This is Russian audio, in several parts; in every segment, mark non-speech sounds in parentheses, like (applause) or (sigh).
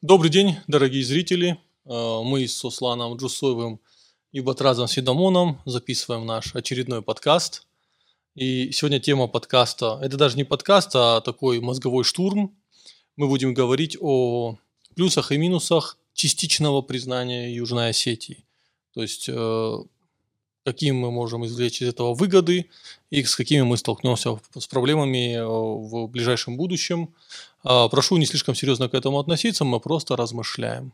Добрый день, дорогие зрители. Э, мы с Сусланом Джусоевым и Батразом Сидамоном записываем наш очередной подкаст. И сегодня тема подкаста, это даже не подкаст, а такой мозговой штурм. Мы будем говорить о плюсах и минусах частичного признания Южной Осетии. То есть, э, какие мы можем извлечь из этого выгоды и с какими мы столкнемся с проблемами э, в ближайшем будущем. А, прошу не слишком серьезно к этому относиться, мы просто размышляем.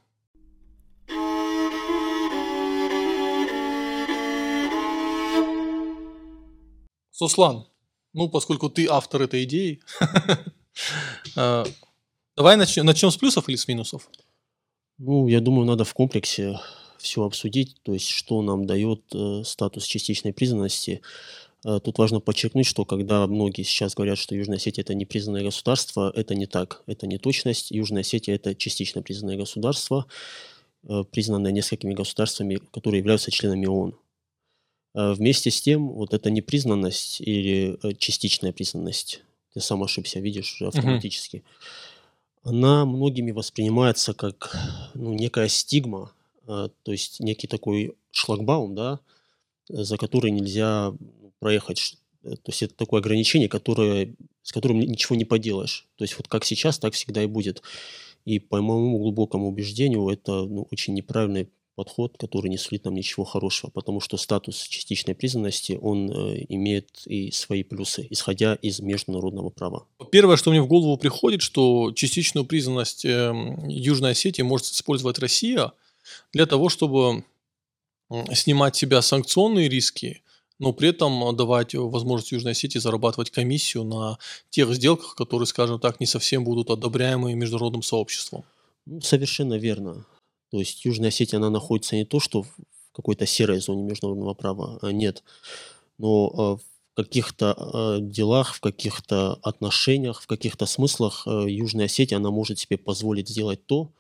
Суслан, ну, поскольку ты автор этой идеи, (laughs) а, давай начнем, с плюсов или с минусов? Ну, я думаю, надо в комплексе все обсудить, то есть что нам дает э, статус частичной признанности. Э, тут важно подчеркнуть, что когда многие сейчас говорят, что Южная Осетия это непризнанное государство, это не так, это не точность. Южная Осетия это частично признанное государство, э, признанное несколькими государствами, которые являются членами ООН. Э, вместе с тем, вот эта непризнанность или частичная признанность, ты сам ошибся, видишь, уже автоматически, угу. она многими воспринимается как ну, некая стигма, то есть некий такой шлагбаум, да, за который нельзя проехать. То есть это такое ограничение, которое, с которым ничего не поделаешь. То есть вот как сейчас, так всегда и будет. И по моему глубокому убеждению, это ну, очень неправильный подход, который не сулит нам ничего хорошего, потому что статус частичной признанности, он э, имеет и свои плюсы, исходя из международного права. Первое, что мне в голову приходит, что частичную признанность э, Южной Осетии может использовать Россия для того, чтобы снимать с себя санкционные риски, но при этом давать возможность Южной Осетии зарабатывать комиссию на тех сделках, которые, скажем так, не совсем будут одобряемы международным сообществом. Ну, совершенно верно. То есть Южная Осетия, она находится не то, что в какой-то серой зоне международного права, а нет, но а, в каких-то а, делах, в каких-то отношениях, в каких-то смыслах а, Южная Осетия, она может себе позволить сделать то,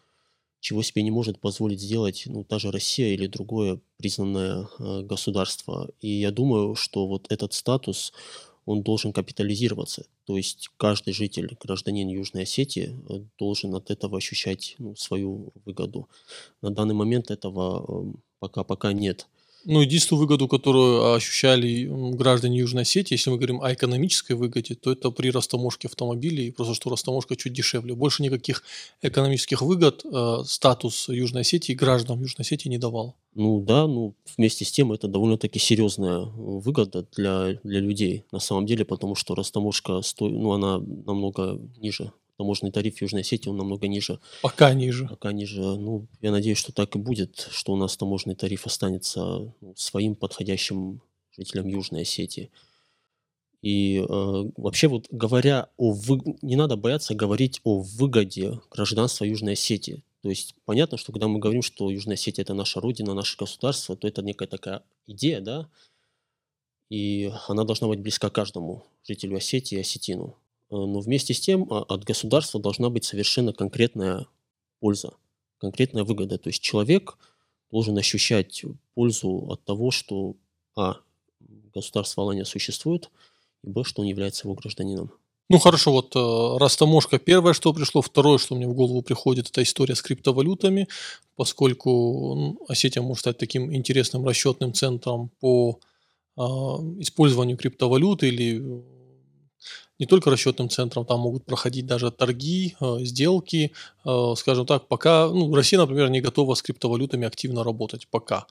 чего себе не может позволить сделать ну, та же Россия или другое признанное государство. И я думаю, что вот этот статус, он должен капитализироваться. То есть каждый житель, гражданин Южной Осетии э, должен от этого ощущать ну, свою выгоду. На данный момент этого эм, пока пока нет. Ну, единственную выгоду, которую ощущали граждане Южной Осетии, если мы говорим о экономической выгоде, то это при растаможке автомобилей, просто что растаможка чуть дешевле. Больше никаких экономических выгод э, статус Южной Осетии гражданам Южной Осетии не давал. Ну да, ну вместе с тем это довольно-таки серьезная выгода для, для людей на самом деле, потому что растаможка сто... ну, она намного ниже таможенный тариф Южной Осетии, он намного ниже. Пока ниже. Пока ниже. Ну, я надеюсь, что так и будет, что у нас таможенный тариф останется ну, своим подходящим жителям Южной Осетии. И э, вообще вот говоря о вы... не надо бояться говорить о выгоде гражданства Южной Осетии. То есть понятно, что когда мы говорим, что Южная Осетия это наша родина, наше государство, то это некая такая идея, да, и она должна быть близка каждому жителю Осетии и осетину. Э, но вместе с тем а, от государства должна быть совершенно конкретная польза, конкретная выгода. То есть человек должен ощущать пользу от того, что а. государство Алания существует, и б. что он является его гражданином. Ну хорошо, вот э, растаможка первое, что пришло, второе, что мне в голову приходит, это история с криптовалютами, поскольку ну, Осетия может стать таким интересным расчетным центром по э, использованию криптовалют или не только расчетным центром, там могут проходить даже торги, э, сделки, э, скажем так, пока, ну, Россия, например, не готова с криптовалютами активно работать, пока.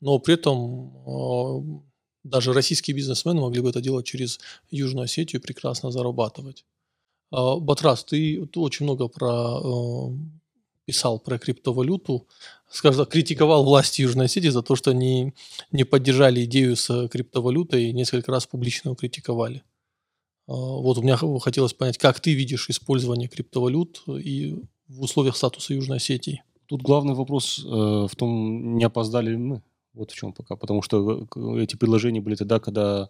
Но при этом э, даже российские бизнесмены могли бы это делать через Южную Осетию и прекрасно зарабатывать. Батрас, ты, ты очень много про, писал про криптовалюту, скажем так, критиковал власти Южной Осетии за то, что они не поддержали идею с криптовалютой и несколько раз публично критиковали. А, вот у меня хотелось понять, как ты видишь использование криптовалют и в условиях статуса Южной Осетии? Тут главный вопрос э, в том, не опоздали ли мы. Вот в чем пока. Потому что э, эти предложения были тогда, когда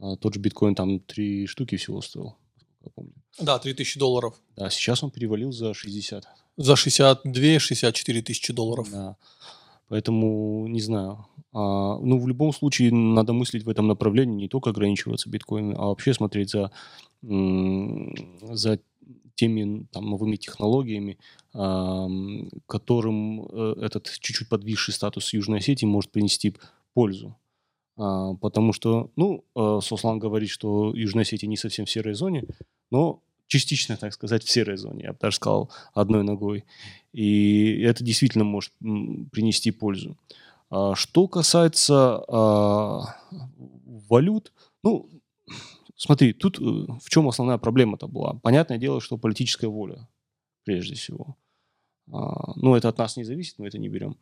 э, тот же биткоин там три штуки всего стоил. Я помню. Да, 3000 долларов. Да, сейчас он перевалил за 60. За 62-64 тысячи долларов. Да. Поэтому, не знаю. А, ну, в любом случае, надо мыслить в этом направлении, не только ограничиваться биткоином, а вообще смотреть за, за теми там, новыми технологиями, которым э, этот чуть-чуть подвисший статус Южной Осетии может принести пользу. А, потому что, ну, э, Сослан говорит, что Южная Осетия не совсем в серой зоне, но частично, так сказать, в серой зоне, я бы даже сказал, одной ногой. И это действительно может принести пользу. А что касается а, валют, ну, смотри, тут э, в чем основная проблема-то была? Понятное дело, что политическая воля, прежде всего. А, ну, это от нас не зависит, мы это не берем.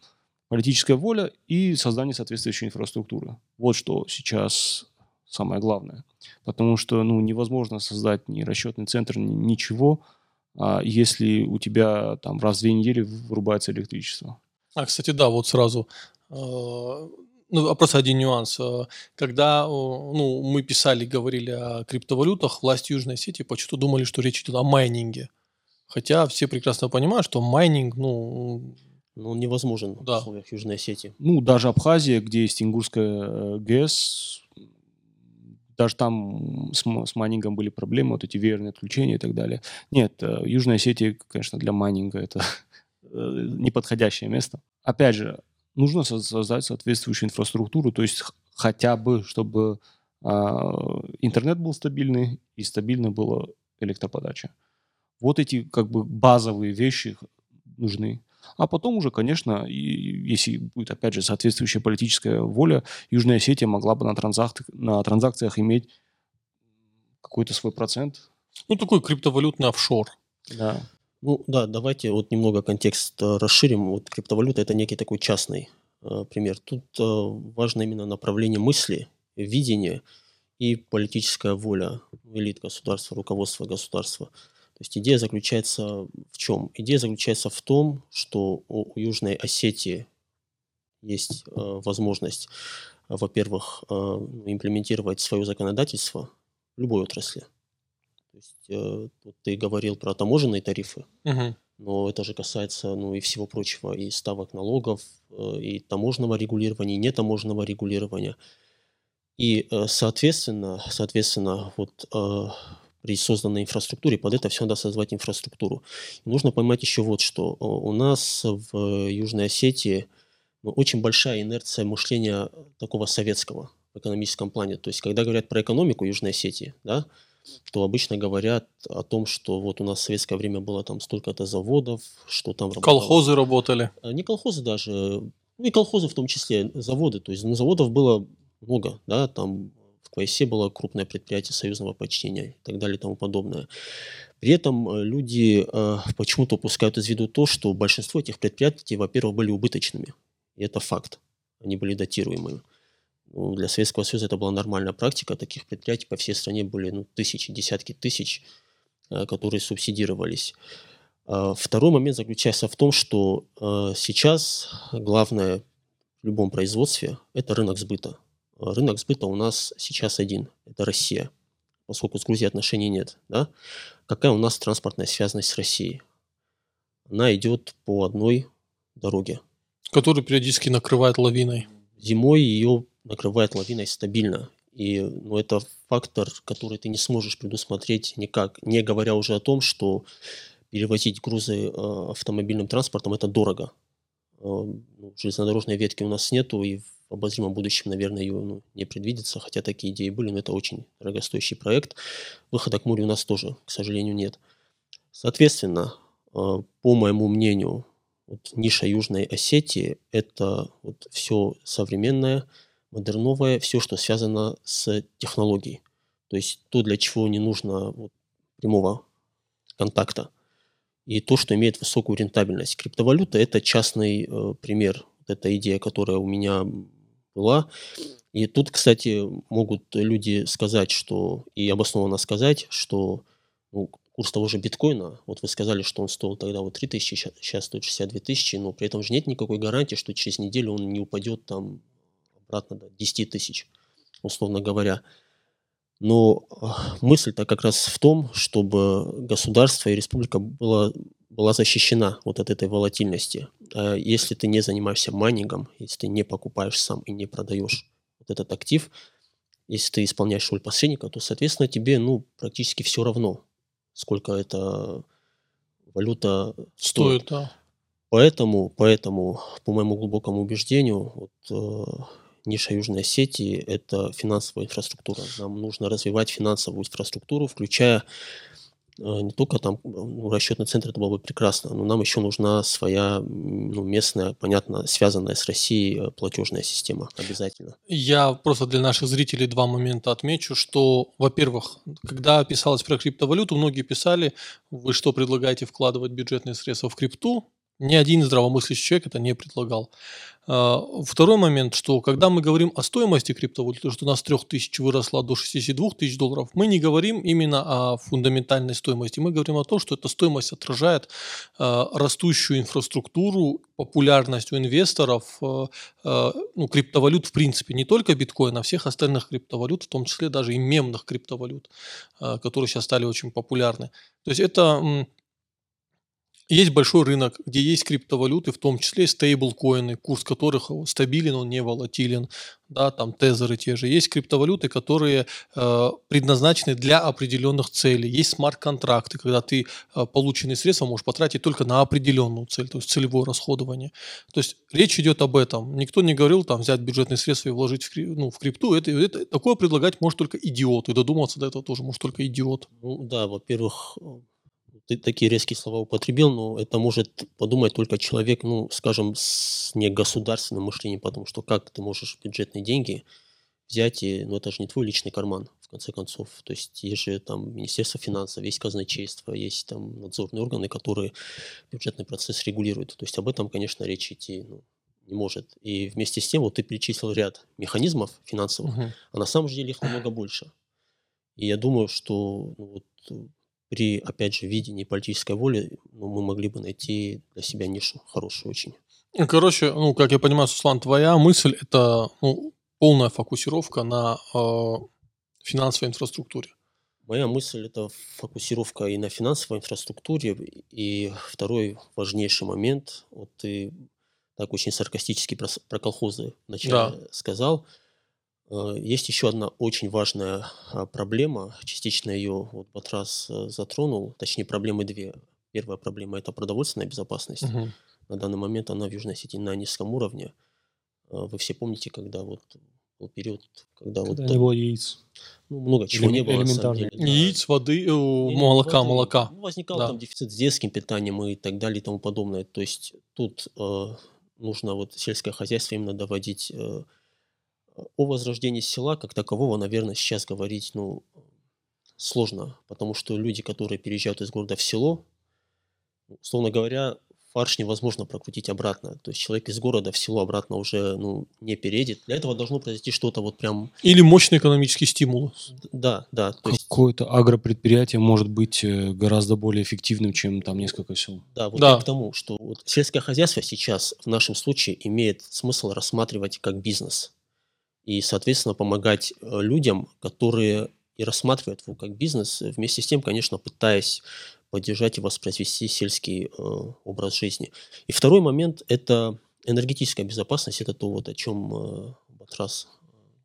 Политическая воля и создание соответствующей инфраструктуры. Вот что сейчас самое главное. Потому что ну, невозможно создать ни расчетный центр, ни ничего, если у тебя там раз в две недели вырубается электричество. А, кстати, да, вот сразу Э, ну, а просто один нюанс. Э, когда ну, мы писали, говорили о криптовалютах, власти Южной Осетии почему-то думали, что речь идет о майнинге. Хотя все прекрасно понимают, что майнинг, ну... Ну, невозможен да. в условиях Южной Осетии. Ну, даже Абхазия, где есть Ингурская э, ГЭС, даже там с, с майнингом были проблемы, вот эти веерные отключения и так далее. Нет, Южная Осетия, конечно, для майнинга это (laughs) неподходящее место. Опять же, нужно создать соответствующую инфраструктуру, то есть хотя бы, чтобы э, интернет был стабильный и стабильно была электроподача. Вот эти как бы базовые вещи нужны. А потом уже, конечно, и, если будет, опять же, соответствующая политическая воля, Южная Осетия могла бы на, транзак... на транзакциях иметь какой-то свой процент. Ну, такой криптовалютный офшор. Да. Ну да, давайте вот немного контекст э, расширим. Вот криптовалюта это некий такой частный э, пример. Тут э, важно именно направление мысли, видение и политическая воля элит государства, руководства государства. То есть идея заключается в чем? Идея заключается в том, что у, Южной Осетии есть э, возможность, во-первых, э, имплементировать свое законодательство в любой отрасли. То есть э, вот ты говорил про таможенные тарифы, угу. но это же касается ну, и всего прочего, и ставок налогов, э, и таможенного регулирования, и нетаможенного регулирования. И, э, соответственно, соответственно, вот э, при созданной инфраструктуре, под это все надо создавать инфраструктуру. И нужно понимать еще вот что. У нас в Южной Осетии ну, очень большая инерция мышления такого советского в экономическом плане. То есть, когда говорят про экономику Южной Осетии, да, то обычно говорят о том, что вот у нас в советское время было там столько-то заводов, что там работало... Колхозы работали. А, не колхозы даже, ну и колхозы в том числе, заводы. То есть ну, заводов было много, да, там в было крупное предприятие союзного почтения и так далее и тому подобное. При этом э, люди э, почему-то упускают из виду то, что большинство этих предприятий, во-первых, были убыточными. И это факт. Они были датируемыми. Ну, для Советского Союза это была нормальная практика. Таких предприятий по всей стране были ну, тысячи, десятки тысяч, э, которые субсидировались. А, второй момент заключается в том, что э, сейчас главное в любом производстве – это рынок сбыта. Рынок сбыта у нас сейчас один – это Россия. Поскольку с Грузией отношений нет, да? какая у нас транспортная связанность с Россией? Она идет по одной дороге. Которая периодически накрывает лавиной. Зимой ее накрывает лавиной стабильно. И ну, это фактор, который ты не сможешь предусмотреть никак, не говоря уже о том, что перевозить грузы э, автомобильным транспортом это дорого. Э, ну, железнодорожной ветки у нас нету, и обозримом будущем, наверное, ее ну, не предвидится, хотя такие идеи были, но это очень дорогостоящий проект. Выхода к морю у нас тоже, к сожалению, нет. Соответственно, э, по моему мнению, вот ниша Южной Осетии – это вот все современное, модерновое все, что связано с технологией. То есть то, для чего не нужно вот, прямого контакта. И то, что имеет высокую рентабельность. Криптовалюта – это частный э, пример. Эта идея, которая у меня была. И тут, кстати, могут люди сказать, что, и обоснованно сказать, что ну, курс того же биткоина, вот вы сказали, что он стоил тогда вот 3 тысячи, сейчас стоит 62 тысячи, но при этом же нет никакой гарантии, что через неделю он не упадет там обратно до 10 тысяч, условно говоря. Но а, мысль-то как раз в том, чтобы государство и республика была, была защищена вот от этой волатильности. А если ты не занимаешься майнингом, если ты не покупаешь сам и не продаешь вот этот актив, если ты исполняешь роль посредника, то, соответственно, тебе ну, практически все равно. сколько эта валюта Стоит, стоит. да. Поэтому, поэтому, по моему глубокому убеждению, вот, э, ниша Южной Осетии– это финансовая инфраструктура. Нам нужно развивать финансовую инфраструктуру, включая не только там ну, расчетный центр, это было бы прекрасно, но нам еще нужна своя ну, местная, понятно, связанная с Россией э, платежная система обязательно. Я просто для наших зрителей два момента отмечу, что, во-первых, когда писалось про криптовалюту, многие писали, вы что предлагаете вкладывать бюджетные средства в крипту? Ни один здравомыслящий человек это не предлагал. А, Второй момент, что когда мы говорим о стоимости криптовалюты, что у нас с 3 тысяч выросла до 62 тысяч долларов, мы не говорим именно о фундаментальной стоимости. Мы говорим о том, что эта стоимость отражает а, растущую инфраструктуру, популярность у инвесторов, а, ну, криптовалют в принципе, не только биткоина, а всех остальных криптовалют, в том числе даже и мемных криптовалют, которые сейчас стали очень популярны. То есть это есть большой рынок, где есть криптовалюты, в том числе стейблкоины, курс которых стабилен, он не волатилен, да, там тезеры те же. Есть криптовалюты, которые э, предназначены для определенных целей. Есть смарт-контракты, когда ты э, полученные средства можешь потратить только на определенную цель, то есть целевое расходование. То есть речь идет об этом. Никто не говорил там взять бюджетные средства и вложить в, ну, в крипту. Это, это, такое предлагать может только идиот. И додуматься до этого тоже может только идиот. Ну да, во-первых, э, ты такие резкие слова употребил, но это может подумать только человек, ну, скажем, с негосударственным мышлением, потому что как ты можешь бюджетные деньги взять, и, ну, это же не твой личный карман, в конце концов. То есть есть же там Министерство финансов, есть казначейство, есть там надзорные органы, которые бюджетный процесс регулируют. То есть об этом, конечно, речь идти ну, не может. И вместе с тем, вот ты перечислил ряд механизмов финансовых, Мгм. а на самом деле их намного больше. И я думаю, что ну, вот, при, опять же, видении политической воли ну, мы могли бы найти для себя нишу хорошую очень. Ну, Короче, ну, как я понимаю, Суслан, твоя мысль – это ну, полная фокусировка на э, финансовой инфраструктуре. Моя мысль – это фокусировка и на финансовой инфраструктуре. И второй важнейший момент, вот ты так очень саркастически про, про колхозы вначале сказал. Э, Есть еще одна очень важная а, проблема, частично ее вот Батрас э, затронул, точнее проблемы две. Первая проблема – это продовольственная безопасность. Мгм. На данный момент она в Южной Осетии на низком уровне. А, Вы все помните, когда вот был период, когда, Когда вот не было яиц. ну, много чего не элемен- было на самом элементарно. деле. да. Яиц, воды, э, Не, не молока, воды. молока. Ну, возникал Да. там дефицит с детским питанием и так далее и тому подобное. То есть тут э, нужно вот сельское хозяйство именно доводить э, о возрождении села как такового, наверное, сейчас говорить, ну, сложно, потому что люди, которые переезжают из города в село, условно говоря, фарш невозможно прокрутить обратно. То есть человек из города в село обратно уже ну, не переедет. Для этого должно произойти что-то вот прям... Или мощный экономический стимул. Да, да. То есть, Какое-то агропредприятие может быть э, гораздо более эффективным, чем там несколько сел. Да, вот Да. к тому, что вот сельское хозяйство сейчас в нашем случае имеет смысл рассматривать как бизнес. И, соответственно, помогать э, людям, которые и рассматривают его как бизнес, вместе с тем, конечно, пытаясь поддержать и воспроизвести сельский э, образ жизни. И второй момент – это энергетическая безопасность. Это то, вот, о чем э, Батрас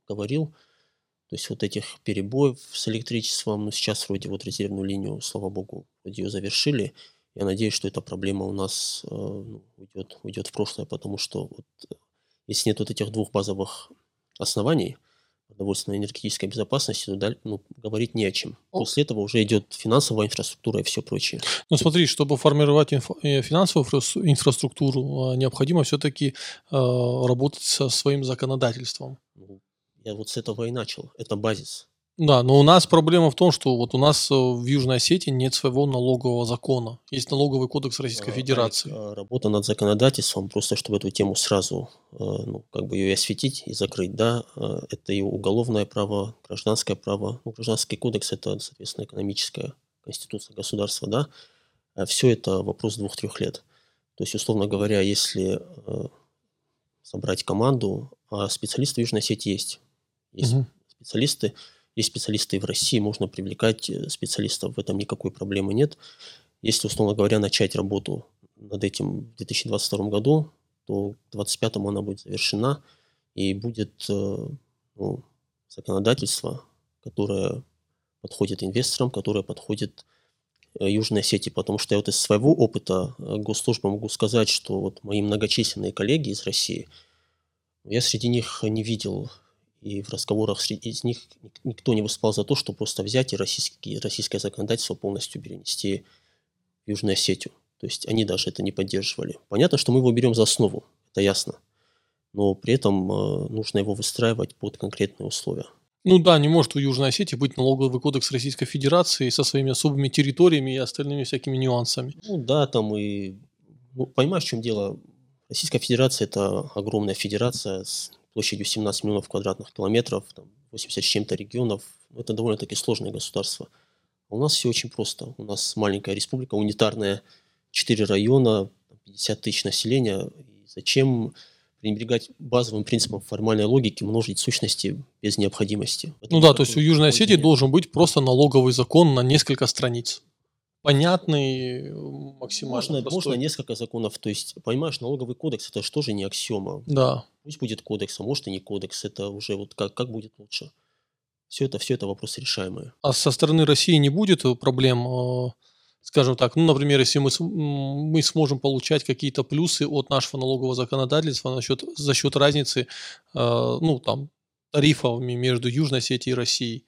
говорил. То есть вот этих перебоев с электричеством, ну сейчас вроде вот резервную линию, слава богу, вроде ее завершили. Я надеюсь, что эта проблема у нас э, ну, уйдет, уйдет в прошлое, потому что вот, э, если нет вот этих двух базовых оснований продовольственной энергетической безопасности, то даль- ну, говорить не о чем. После этого уже идет финансовая инфраструктура и все прочее. Ну смотри, чтобы формировать инфо- э, финансовую инфра- инфраструктуру, э, необходимо все-таки работать со своим законодательством. Ну, я вот с этого и начал. Это базис. Да, но у нас проблема в том, что вот у нас э, в Южной Осетии нет своего налогового закона. Есть налоговый кодекс Российской А, Федерации. А, Работа над законодательством, просто чтобы эту тему сразу, э, ну, как бы ее и осветить и закрыть, да, э, это и уголовное право, гражданское право. Ну, гражданский кодекс – это, соответственно, экономическая конституция государства, да. Все это вопрос двух-трех лет. То есть, условно говоря, если собрать команду, а специалисты в Южной Осетии есть. Есть Мгм. специалисты, есть специалисты и в России, можно привлекать э, специалистов, в этом никакой проблемы нет. Если, условно говоря, начать работу над этим в 2022 году, то к 2025 она будет завершена, и будет э, ну, законодательство, которое подходит инвесторам, которое подходит э, Южной Осетии, потому что я вот из своего опыта госслужбы могу сказать, что вот мои многочисленные коллеги из России, я среди них не видел и в разговорах среди из них никто не выступал за то, что просто взять и российский, российское законодательство полностью перенести в Южную Осетию. То есть они даже это не поддерживали. Понятно, что мы его берем за основу, это ясно. Но при этом э, нужно его выстраивать под конкретные условия. Ну да, не может у Южной Осетии быть налоговый кодекс Российской Федерации со своими особыми территориями и остальными всякими нюансами. Ну да, там и... Ну, понимаешь, в чем дело? Российская Федерация – это огромная федерация с площадью 17 миллионов квадратных километров, там 80 с чем-то регионов. Это довольно-таки сложное государство. А у нас все очень просто. У нас маленькая республика, унитарная, 4 района, 50 тысяч населения. И зачем пренебрегать базовым принципом формальной логики, множить сущности без необходимости? Это ну да, то есть у Южной Осетии должен быть просто налоговый закон на несколько страниц понятный, максимально можно, простой. можно несколько законов. То есть, понимаешь, налоговый кодекс это же не аксиома. Да. Пусть будет кодекс, а может и не кодекс. Это уже вот как, как будет лучше. Все это, все это вопросы решаемые. А со стороны России не будет проблем, э, скажем так, ну, например, если мы, мы сможем получать какие-то плюсы от нашего налогового законодательства насчет, за счет разницы, э, ну, там, тарифами между Южной Осетией и Россией.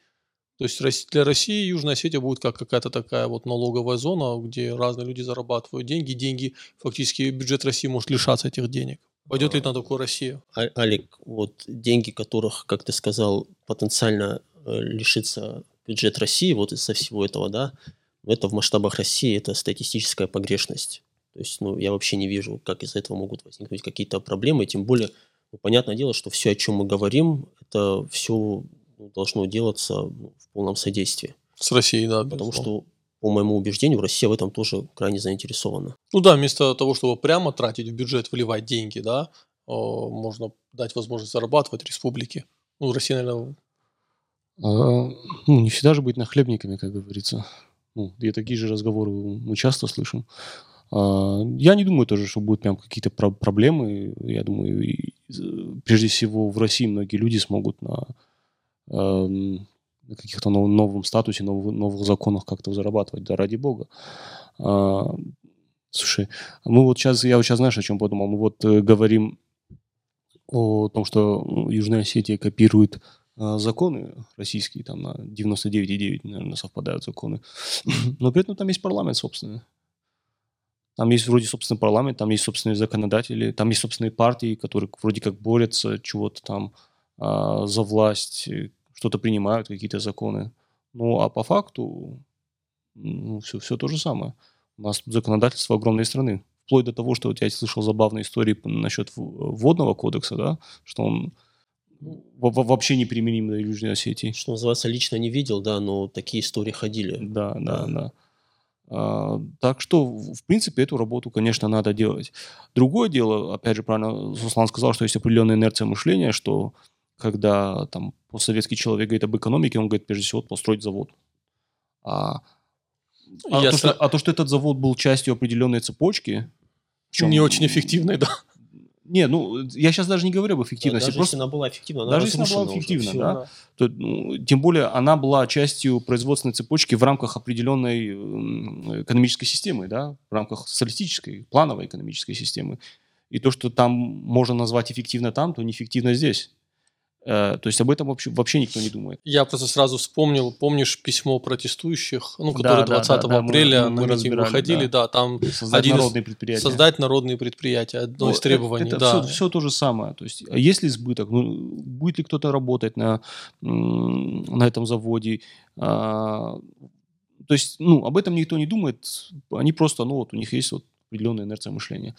То есть для России Южная Осетия будет как какая-то такая вот налоговая зона, где разные люди зарабатывают деньги. Деньги, фактически бюджет России может лишаться этих денег. Пойдет ли на такую Россия? А, Алик, вот деньги, которых, как ты сказал, потенциально э, лишится бюджет России вот из-за всего этого, да, это в масштабах России это статистическая погрешность. То есть, ну, я вообще не вижу, как из-за этого могут возникнуть какие-то проблемы. Тем более, ну, понятное дело, что все, о чем мы говорим, это все должно делаться ну, в полном содействии. С Россией, да. Потому что, по моему убеждению, Россия в этом тоже крайне заинтересована. Ну да, вместо того, чтобы прямо тратить в бюджет, вливать деньги, да, можно дать возможность зарабатывать республике. Ну, Россия, наверное... А, ну, не всегда же быть нахлебниками, как говорится. Ну, и такие же разговоры мы часто слышим. А, я не думаю тоже, что будут прям какие-то про- проблемы. Я думаю, и, прежде всего в России многие люди смогут на Эм, на каких-то нов, новом статусе, нов, новых законах как-то зарабатывать, да ради бога. А, слушай, мы вот сейчас, я вот сейчас знаешь, о чем подумал? Мы вот э, говорим о том, что Южная Осетия копирует э, законы российские, там на 99,9, наверное, совпадают законы. (clears throat) Но при этом там есть парламент собственный. Там есть вроде собственный парламент, там есть собственные законодатели, там есть собственные партии, которые вроде как борются чего-то там а, за власть, что-то принимают, какие-то законы. Ну, а по факту ну, все, все то же самое. У нас тут законодательство огромной страны. Вплоть до того, что вот я слышал забавные истории насчет водного кодекса, да, что он вообще не применим на Южной Осетии. Что называется, лично не видел, да, но такие истории ходили. Да, да, да. да. А, так что, в принципе, эту работу, конечно, надо делать. Другое дело, опять же, правильно Суслан сказал, что есть определенная инерция мышления, что когда там постсоветский человек говорит об экономике, он говорит, прежде всего, построить завод. А, а, то, что, а то, что этот завод был частью определенной цепочки... Чем... Не очень эффективной, да. Не, ну, я сейчас даже не говорю об эффективности. Да, даже просто... если она была эффективна, она Даже если она была эффективна, да. да. То, ну, тем более, она была частью производственной цепочки в рамках определенной экономической системы, да, в рамках социалистической, плановой экономической системы. И то, что там можно назвать эффективно там, то неэффективно здесь. Э, то есть об этом вообще, вообще никто не думает. Я просто сразу вспомнил, помнишь письмо протестующих, ну, которые да, 20 да, да, апреля мы, на мы митинг выходили, да, да там создать один народные предприятия. Создать народные предприятия, одно ну, из требований. Это, это да. все, все то же самое. То есть, а есть ли избыток? Ну, будет ли кто-то работать на, на этом заводе? А, то есть, ну, об этом никто не думает. Они просто, ну, вот у них есть вот определенная инерция мышления.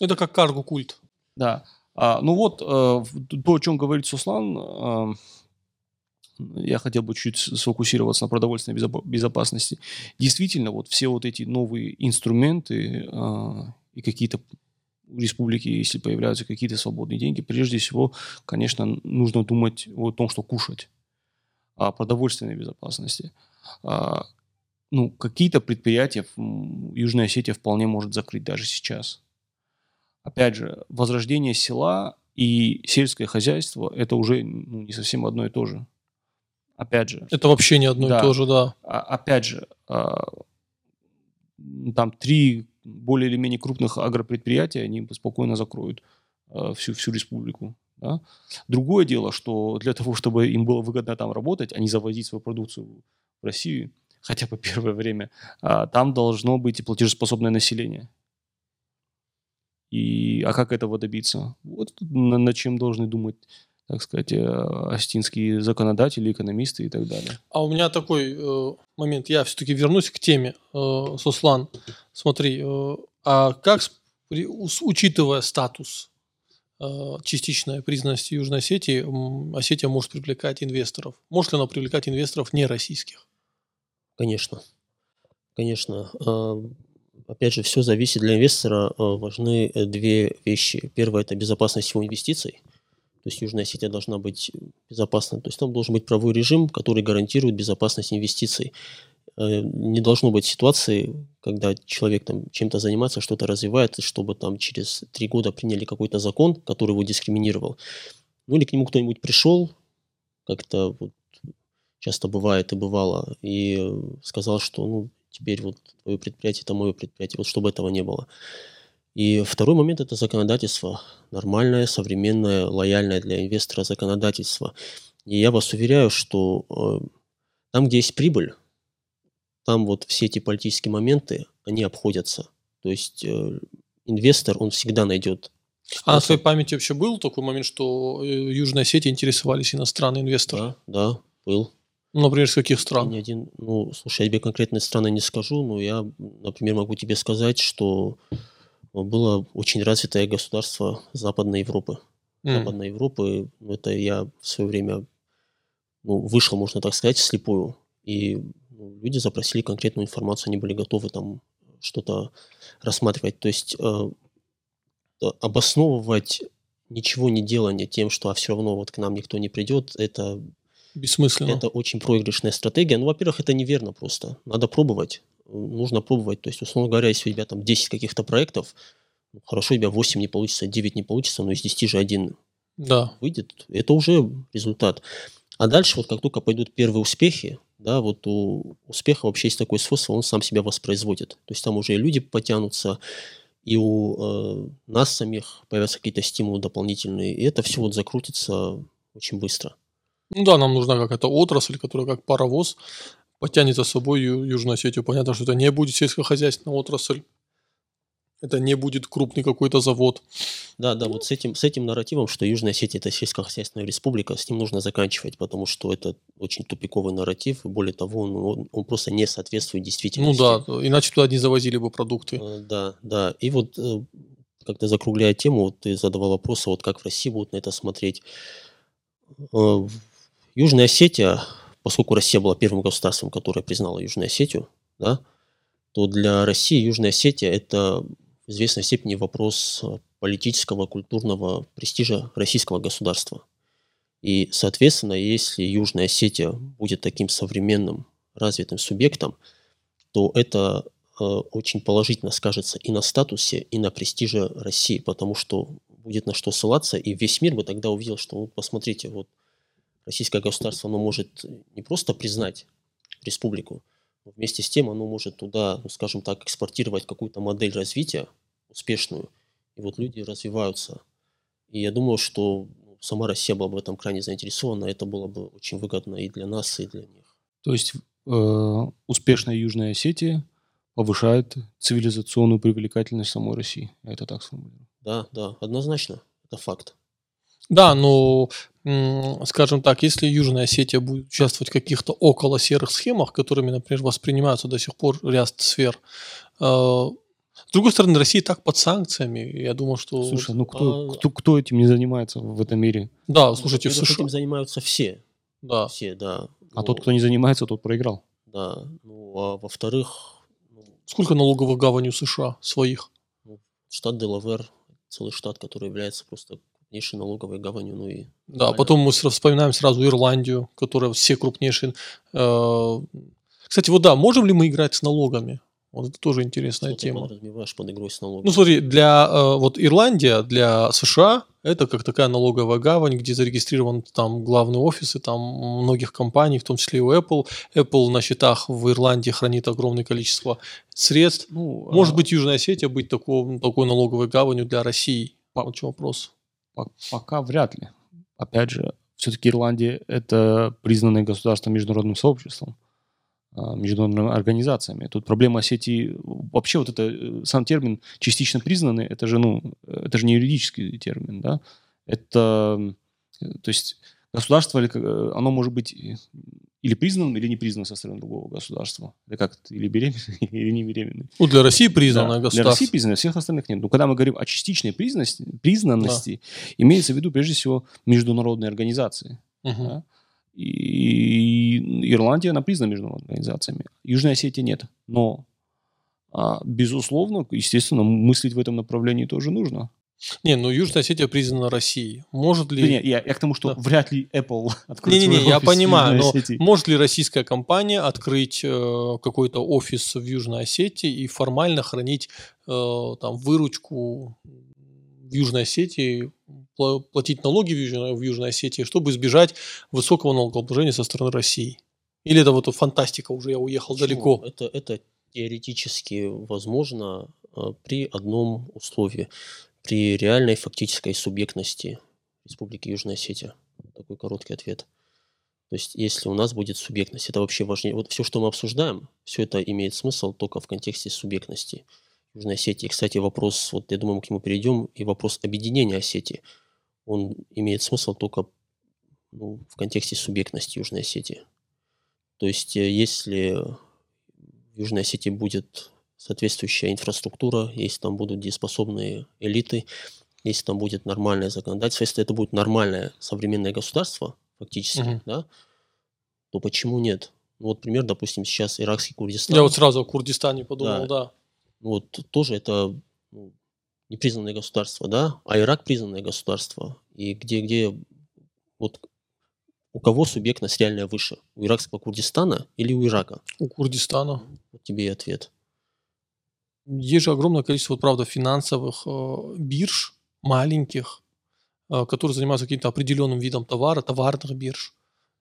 Это как карго-культ. Да. А, ну вот, э, то, о чем говорит Суслан, э, я хотел бы чуть сфокусироваться на продовольственной безопасности. Действительно, вот все вот эти новые инструменты э, и какие-то в республике, если появляются какие-то свободные деньги, прежде всего, конечно, нужно думать о том, что кушать, о продовольственной безопасности. А, ну, какие-то предприятия Южная Осетия вполне может закрыть даже сейчас опять же, возрождение села и сельское хозяйство – это уже ну, не совсем одно и то же. Опять же. Это вообще не одно да, и то же, да. А, опять же, а, там три более или менее крупных агропредприятия, они спокойно закроют э, всю, всю республику. Да? Другое дело, что для того, чтобы им было выгодно там работать, а не завозить свою продукцию в Россию, хотя бы (laughs) первое время, а, там должно быть и платежеспособное население. И, а как этого добиться? Вот на, над чем должны думать, так сказать, э, астинские законодатели, экономисты и так далее. А у меня такой э, момент, я все-таки вернусь к теме, э, Сослан. Смотри, э, а как, учитывая статус э, частичной признанности Южной Осетии, Осетия может привлекать инвесторов? Может ли она привлекать инвесторов не российских? Конечно. Конечно. Опять же, все зависит для инвестора. А, важны э, две вещи. Первое – это безопасность его инвестиций. То есть Южная Осетия должна быть безопасна. То есть там должен быть правовой режим, который гарантирует безопасность инвестиций. Э, не должно быть ситуации, когда человек там чем-то занимается, что-то развивает, чтобы там через три года приняли какой-то закон, который его дискриминировал. Ну или к нему кто-нибудь пришел, как-то вот часто бывает и бывало, и сказал, что ну, теперь вот твое предприятие – это мое предприятие, вот чтобы этого не было. И второй момент – это законодательство. Нормальное, современное, лояльное для инвестора законодательство. И я вас уверяю, что э, там, где есть прибыль, там вот все эти политические моменты, они обходятся. То есть э, инвестор, он всегда найдет а на своей памяти вообще был такой момент, что э, Южной сети интересовались иностранные инвесторы? Да, да, был. Например, с каких стран? Ни один, ну, слушай, я тебе конкретные страны не скажу, но я, например, могу тебе сказать, что было очень развитое государство Западной Европы. Mm. Западной Европы, ну, это я в свое время ну, вышел, можно так сказать, слепую. И ну, люди запросили конкретную информацию, они были готовы там что-то рассматривать. То есть э, обосновывать ничего не делание тем, что а все равно вот к нам никто не придет, это Бессмысленно. Это очень проигрышная стратегия. Ну, во-первых, это неверно просто. Надо пробовать. Нужно пробовать. То есть, условно говоря, если у тебя там 10 каких-то проектов, ну, хорошо, у тебя 8 не получится, 9 не получится, но из 10 же один да. выйдет. Это уже результат. А дальше, вот как только пойдут первые успехи, да, вот у успеха вообще есть такое свойство, он сам себя воспроизводит. То есть там уже и люди потянутся, и у э, нас самих появятся какие-то стимулы дополнительные, и это все вот закрутится очень быстро. Ну да, нам нужна какая-то отрасль, которая как паровоз потянет за собой Южную Осетию. Понятно, что это не будет сельскохозяйственная отрасль. Это не будет крупный какой-то завод. Да, да, вот с этим, с этим нарративом, что Южная Осетия – это сельскохозяйственная республика, с ним нужно заканчивать, потому что это очень тупиковый нарратив, более того, он, он, он просто не соответствует действительности. Ну да, иначе туда не завозили бы продукты. Э, да, да, и вот э, как-то закругляя тему, вот ты задавал вопрос, вот как в России будут на это смотреть. Э, Южная Осетия, поскольку Россия была первым государством, которое признало Южную Осетию, да, то для России Южная Осетия – это в известной степени вопрос политического, культурного престижа российского государства. И, соответственно, если Южная Осетия будет таким современным, развитым субъектом, то это э, очень положительно скажется и на статусе, и на престиже России, потому что будет на что ссылаться, и весь мир бы тогда увидел, что, вот посмотрите, вот российское государство, оно может не просто признать республику, но вместе с тем оно может туда, ну, скажем так, экспортировать какую-то модель развития успешную, и вот люди развиваются. И я думаю, что ну, сама Россия была бы в этом крайне заинтересована, это было бы очень выгодно и для нас, и для них. То есть э, успешная Южная Осетия повышает цивилизационную привлекательность самой России. Я это так сформулирую. Да, да, однозначно. Это факт. Да, но, скажем так, если Южная Осетия будет участвовать в каких-то около серых схемах, которыми, например, воспринимаются до сих пор ряд сфер, э, с другой стороны, Россия так под санкциями. Я думаю, что... Слушай, ну кто, а... кто, кто этим не занимается в этом мире? Да, слушайте, в США... Этим занимаются все. Да. Все, да. А тот, кто не занимается, тот проиграл. Да. Ну, а во-вторых... Ну, Сколько налоговых гаваней у США своих? Ну, штат Делавер, целый штат, который является просто крупнейшей налоговой гаванью. Ну и да, потом мы вспоминаем сразу Ирландию, которая все крупнейшие. Э, кстати, вот да, можем ли мы играть с налогами? Вот это тоже интересная Что тема. Ты подразумеваешь под игрой с налогами? Ну смотри, для э, вот Ирландия, для США Это как такая налоговая гавань, где зарегистрирован там главные офисы там многих компаний, в том числе и у Apple. Apple на счетах в Ирландии хранит огромное количество средств. Ну, Может а, быть, Южная Осетия быть такой, такой налоговой гаванью для России? По- Вот вопрос. По- пока вряд ли. Опять же, все-таки Ирландия – это признанное государство международным сообществом, а, международными организациями. Тут проблема Осетии, вообще вот это, э, сам термин «частично признанный», это же, ну, это же не юридический термин, да? Это, э, то есть государство, э, оно может быть или признанным, или не признанным со стороны другого государства. Или как это, или беременный, (laughs) или не беременный. Ну, для России признанное Да, Для государство. России признано, всех остальных нет. Но когда мы говорим о частичной признанности, признанности имеется в виду прежде всего международные организации. Мгм. да. И Ирландия, она признана международными организациями. Южная Осетия нет. Но, а, безусловно, естественно, мыслить в этом направлении тоже нужно. Не, ну Южная Осетия признана Россией. Может ли... Да не, я, я к тому, что Да. вряд ли Apple (laughs) откроет Не-не-не, я понимаю, но Осетии. может ли российская компания открыть э, какой-то офис в Южной Осетии и формально хранить э, там выручку в Южной Осетии, пла- платить налоги в Южной, в Южной Осетии, чтобы избежать высокого налогообложения со стороны России? Или это вот фантастика, уже я уехал Почему? далеко? Это, это теоретически возможно э, при одном условии. При реальной фактической субъектности Республики Южная Осетия. Такой короткий ответ. То есть, если у нас будет субъектность, это вообще важнее. Вот все, что мы обсуждаем, все это имеет смысл только в контексте субъектности Южной Осетии. Кстати, вопрос, вот я думаю, мы к нему перейдем, и вопрос объединения Осетии, он имеет смысл только ну, в контексте субъектности Южной Осетии. То есть, э, если в Южной Осетии будет соответствующая инфраструктура, если там будут дееспособные элиты, если там будет нормальное законодательство, если это будет нормальное современное государство, фактически, Мгм. да, то почему нет? Ну, вот пример, допустим, сейчас иракский Курдистан. Я вот сразу о Курдистане подумал, да. Ну, Вот тоже это ну, непризнанное государство, да, а Ирак признанное государство. И где, где вот у кого субъектность реальная выше? У иракского Курдистана или у Ирака? У Курдистана. Вот тебе и ответ. Есть же огромное количество, вот, правда, финансовых э, бирж, маленьких, э, которые занимаются каким-то определенным видом товара, товарных бирж,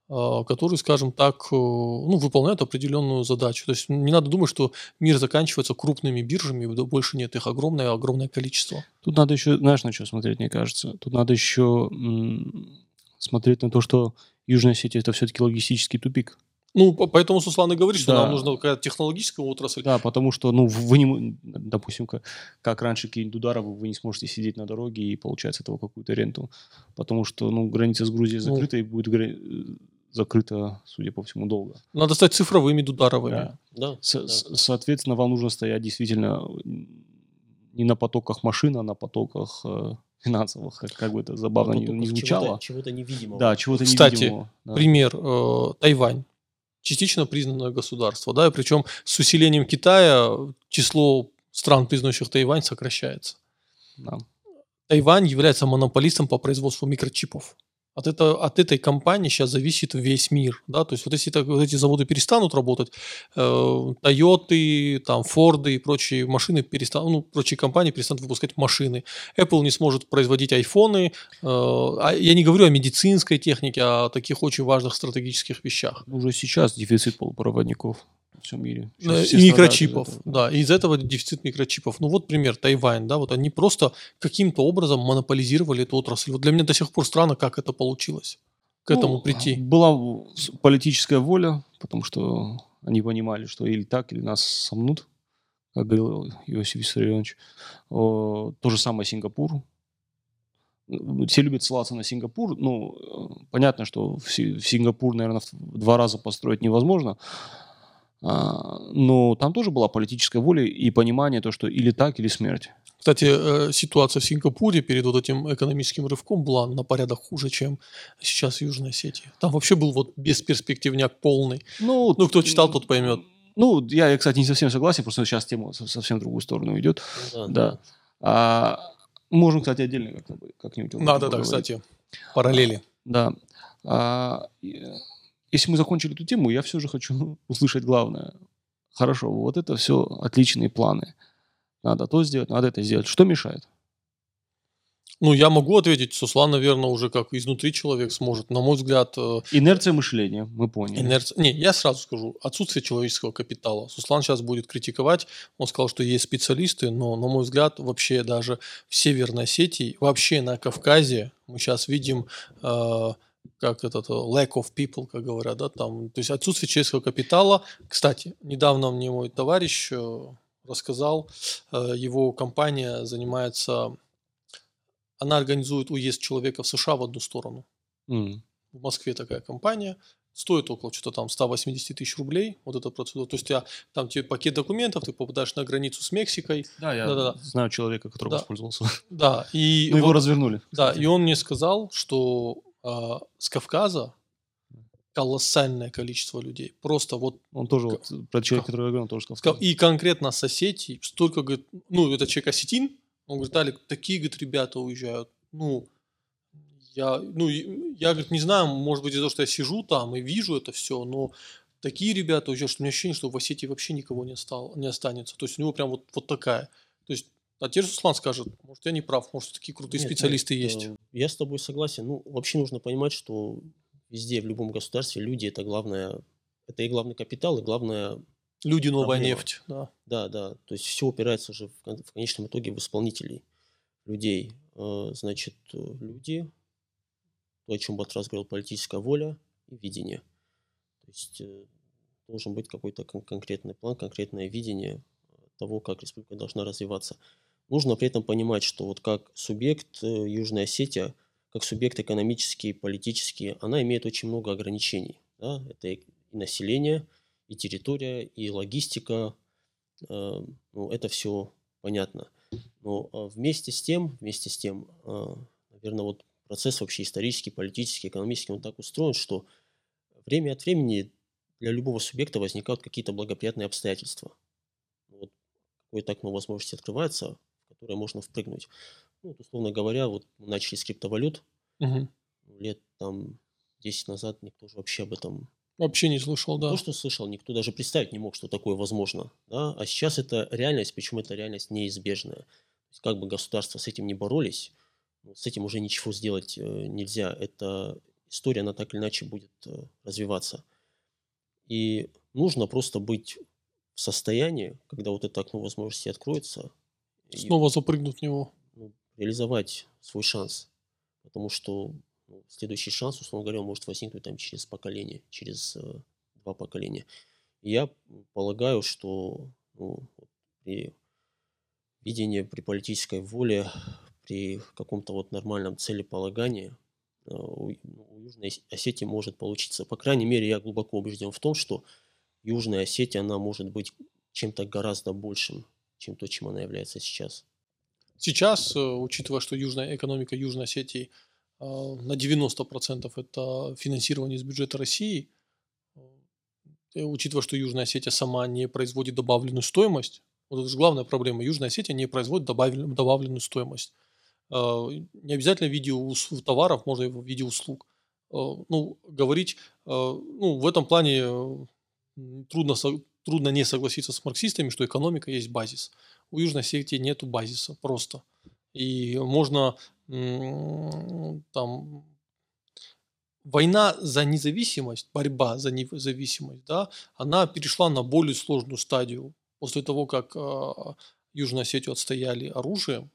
э, которые, скажем так, ну, выполняют определенную задачу. То есть не надо думать, что мир заканчивается крупными биржами, больше нет, их огромное, огромное количество. Тут надо еще, знаешь, на что смотреть, мне кажется. Тут надо еще м, смотреть на то, что Южная Осетия это все-таки логистический тупик. Ну, по- поэтому Суслан и говорит, что Да. нам нужна какая-то технологическая отрасль. Да, потому что, ну, вы не, допустим, как, как раньше какие-нибудь Дударовы, вы не сможете сидеть на дороге и получать с этого какую-то ренту. Потому что, ну, граница с Грузией Ну. закрыта и будет гра- э, закрыта, судя по всему, долго. Надо стать цифровыми дударовыми. Да. Да, С- да. с- соответственно, вам нужно стоять действительно м, не на потоках машин, а на потоках э, финансовых, как, как бы это забавно не, не чего-то- звучало. Чего-то невидимого. Да, чего-то Кстати, невидимого. да. Пример э, Тайвань. Частично признанное государство, да, и причем с усилением Китая число стран, признающих Тайвань, сокращается. Да. Тайвань является монополистом по производству микрочипов. От, это, от этой компании сейчас зависит весь мир. Да? То есть вот если так, вот эти заводы перестанут работать, э, Тойоты, там, Форды и прочие машины перестанут, ну, прочие компании перестанут выпускать машины. Apple не сможет производить айфоны. э, а я не говорю о медицинской технике, а о таких очень важных стратегических вещах. Уже сейчас дефицит полупроводников во всем мире. Сейчас Э, все И из микрочипов, этого. да. И из этого дефицит микрочипов. Ну вот пример, Тайвань, да, вот они просто каким-то образом монополизировали эту отрасль. Вот для меня до сих пор странно, как это получилось, к этому Ну, прийти. Была политическая воля, потому что они понимали, что или так, или нас сомнут, как говорил Иосиф Виссарионович. То же самое Сингапур. Ну, Все любят ссылаться на Сингапур. Ну, э, понятно, что в Сингапур, наверное, в два раза построить невозможно. А, Но там тоже была политическая воля и понимание, то, что или так, или смерть. Кстати, э, ситуация в Сингапуре перед вот этим экономическим рывком была на порядок хуже, чем сейчас в Южной Осетии. Там вообще был вот бесперспективняк полный. Ну, Ну, кто читал, тот поймет. Ну, я, я, кстати, не совсем согласен, просто сейчас тема со- совсем в другую сторону идет. Да, Да. А, можем, кстати, отдельно как-нибудь. этом Да-да-да, поговорить. кстати, параллели. Да. А, и, если мы закончили эту тему, я все же хочу (laughs) услышать главное. Хорошо, вот это все отличные планы. Надо то сделать, надо это сделать. Что мешает? Ну, я могу ответить, Суслан, наверное, уже как изнутри человек сможет. На мой взгляд, э, Инерция мышления, мы поняли. инерция... Не, я сразу скажу, отсутствие человеческого капитала. Суслан сейчас будет критиковать, он сказал, что есть специалисты, но, на мой взгляд, вообще даже в Северной Осетии, вообще на Кавказе мы сейчас видим э, как этот э, lack of people, как говорят, да, там, то есть отсутствие человеческого капитала. Кстати, недавно мне мой товарищ э, рассказал, э, его компания занимается она организует уезд человека в США в одну сторону. М. В Москве такая компания. Стоит около что-то там 180 тысяч рублей, вот эта процедура. То есть тебя там тебе пакет документов, ты попадаешь на границу с Мексикой. Да, я Да-да-да. знаю человека, который Да. воспользовался. Да, и, (laughs) Но его вот- развернули. да, и он мне сказал, что с Кавказа колоссальное количество людей. Просто вот Он тоже, вот, про человека, Ка- который я говорил, он тоже Ска- сказал. И конкретно с Осетии, столько, говорит, ну, это человек осетин, он говорит, Алик, такие, говорит, ребята уезжают. Ну, я, ну, я, говорит, не знаю, может быть, из-за того, что я сижу там и вижу это все, но такие ребята уезжают, что у меня ощущение, что в Осетии вообще никого не, остал, не останется. То есть у него прям вот, вот такая. То есть, а теперь Руслан скажет, может, я не прав, может, такие крутые Нет, специалисты нет, есть. э, Я с тобой согласен. Ну, вообще нужно понимать, что везде, в любом государстве люди это главное, это и главный капитал, и главное, Люди, новая проблема. нефть, да. да, да, то есть все упирается же в, в конечном итоге в исполнителей, людей. Э, Значит, э, люди, то, о чем Батрас говорил, политическая воля и видение. То есть должен быть какой-то кон- конкретный план, конкретное видение того, как республика должна развиваться. Нужно при этом понимать, что вот как субъект э, Южная Осетия, как субъект экономический, политический, она имеет очень много ограничений. да. Это и население, и территория, и логистика. э, Ну, это все понятно. Но э, вместе с тем, вместе с тем, наверное, вот процесс вообще исторический, политический, экономический, он так устроен, что время от времени для любого субъекта возникают какие-то благоприятные обстоятельства. Вот какое-то окно возможности открывается, которое можно впрыгнуть. Ну, вот, условно говоря, вот мы начали с криптовалют, Мгм. лет там 10 назад никто же вообще об этом Вообще не слышал, да. то, что слышал, никто даже представить не мог, что такое возможно. Да? А сейчас это реальность, причем это реальность неизбежная. Как бы государства с этим не боролись, с этим уже ничего сделать э, нельзя. Это история, она так или иначе будет э, развиваться. И нужно просто быть в состоянии, когда вот это окно возможностей откроется, и, Снова запрыгнуть в него. ну, реализовать свой шанс. Потому что ну, следующий шанс, условно говоря, может возникнуть там через поколение, через э, два поколения. И я полагаю, что ну, при видении, при политической воле, при каком-то вот нормальном целеполагании э, у, ну, у Южной Ос- Осетии может получиться. По крайней мере, я глубоко убежден в том, что Южная Осетия, она может быть чем-то гораздо большим, чем то, чем она является сейчас. Сейчас, э, учитывая, что южная экономика Южной Осетии э, на 90% это финансирование из бюджета России, э, учитывая, что Южная Осетия сама не производит добавленную стоимость, вот это же главная проблема, Южная Осетия не производит добавлен- добавленную стоимость. Не обязательно в виде товаров, можно и в виде услуг. Ну, говорить, ну, в этом плане трудно, трудно не согласиться с марксистами, что экономика есть базис. У Южной Осетии нету базиса просто. И можно там война за независимость, борьба за независимость, да, она перешла на более сложную стадию. После того, как а, Южную Осетию отстояли оружием,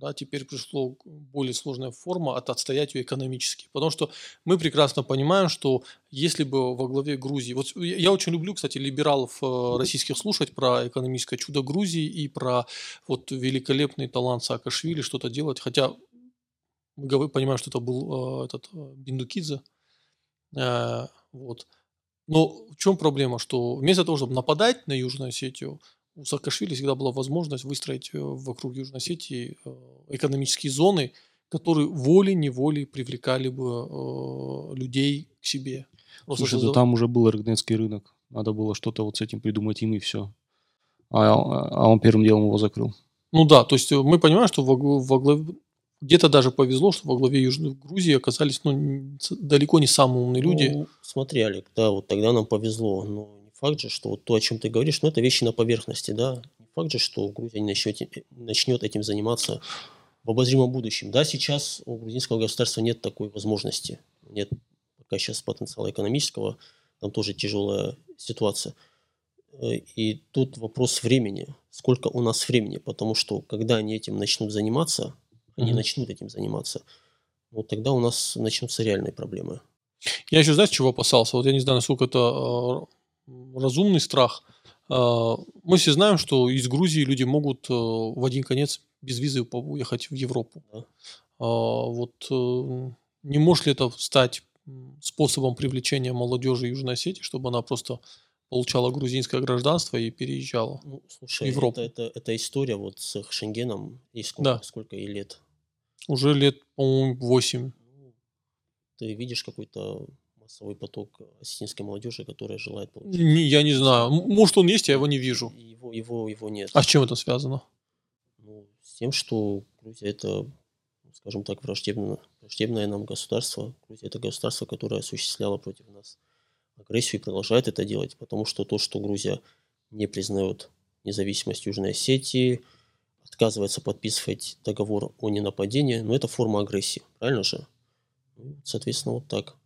да, теперь пришло более сложная форма от отстоять ее экономически. Потому что мы прекрасно понимаем, что если бы во главе Грузии... Вот я очень люблю, кстати, либералов э, российских слушать про экономическое чудо Грузии и про вот великолепный талант Саакашвили что-то делать. Хотя мы понимаем, что это был э, этот э, Биндукидзе. Вот. Но в чем проблема? Что вместо того, чтобы нападать на Южную Осетию, у Саакашвили всегда была возможность выстроить э, вокруг Южной Осетии э, экономические зоны, которые волей-неволей привлекали бы э, людей к себе. Просто Слушай, да создав- там уже был Рогнецкий рынок. Надо было что-то вот с этим придумать им и все. А, а он первым делом его закрыл. Ну да, то есть мы понимаем, что во, во главе... Где-то даже повезло, что во главе Южной Грузии оказались ну, далеко не самые умные люди. Ну, смотри, Олег, да, вот тогда нам повезло, но факт же, что вот то, о чем ты говоришь, ну, это вещи на поверхности, да. Факт же, что Грузия не начнет, начнет этим заниматься в обозримом будущем. Да, сейчас у грузинского государства нет такой возможности. Нет пока сейчас потенциала экономического. Там тоже тяжелая ситуация. Э, и тут вопрос времени. Сколько у нас времени? Потому что когда они этим начнут заниматься, они mm-hmm. начнут этим заниматься, вот тогда у нас начнутся реальные проблемы. Я еще, знаешь, чего опасался? Вот я не знаю, насколько это э, разумный страх. Э, мы все знаем, что из Грузии люди могут э, в один конец без визы уехать в Европу. Да. Э, вот э, не может ли это стать способом привлечения молодежи Южной Осетии, чтобы она просто получала грузинское гражданство и переезжала ну, слушай, в Европу? Это, это, это история вот с Шенгеном и сколько, да. сколько ей лет? Уже лет, по-моему, 8. Ну, ты видишь какой-то массовой поток осетинской молодежи, которая желает получить? Не, я не знаю. Может, он есть, я его не вижу. Его, его, его нет. А с чем это связано? Ну, с тем, что Грузия это, скажем так, враждебное, враждебное нам государство. Грузия это государство, которое осуществляло против нас агрессию и продолжает это делать, потому что то, что Грузия не признает независимость Южной Осетии, отказывается подписывать договор о ненападении, но это форма агрессии, правильно же? Ну, соответственно, вот так.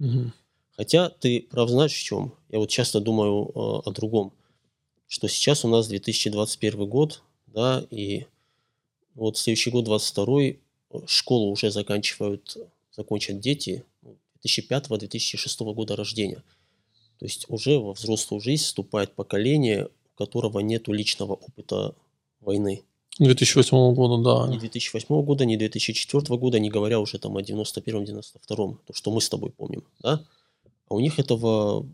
Угу. Хотя ты прав знаешь в чем? Я вот часто думаю э, о другом, что сейчас у нас 2021 год, да, и вот следующий год, 22 э, школу уже заканчивают, закончат дети 2005-2006 года рождения. То есть уже во взрослую жизнь вступает поколение, у которого нет личного опыта войны. 2008 года, да. Не 2008 года, не 2004 года, не говоря уже там о 91-92, то, что мы с тобой помним, да? А у них этого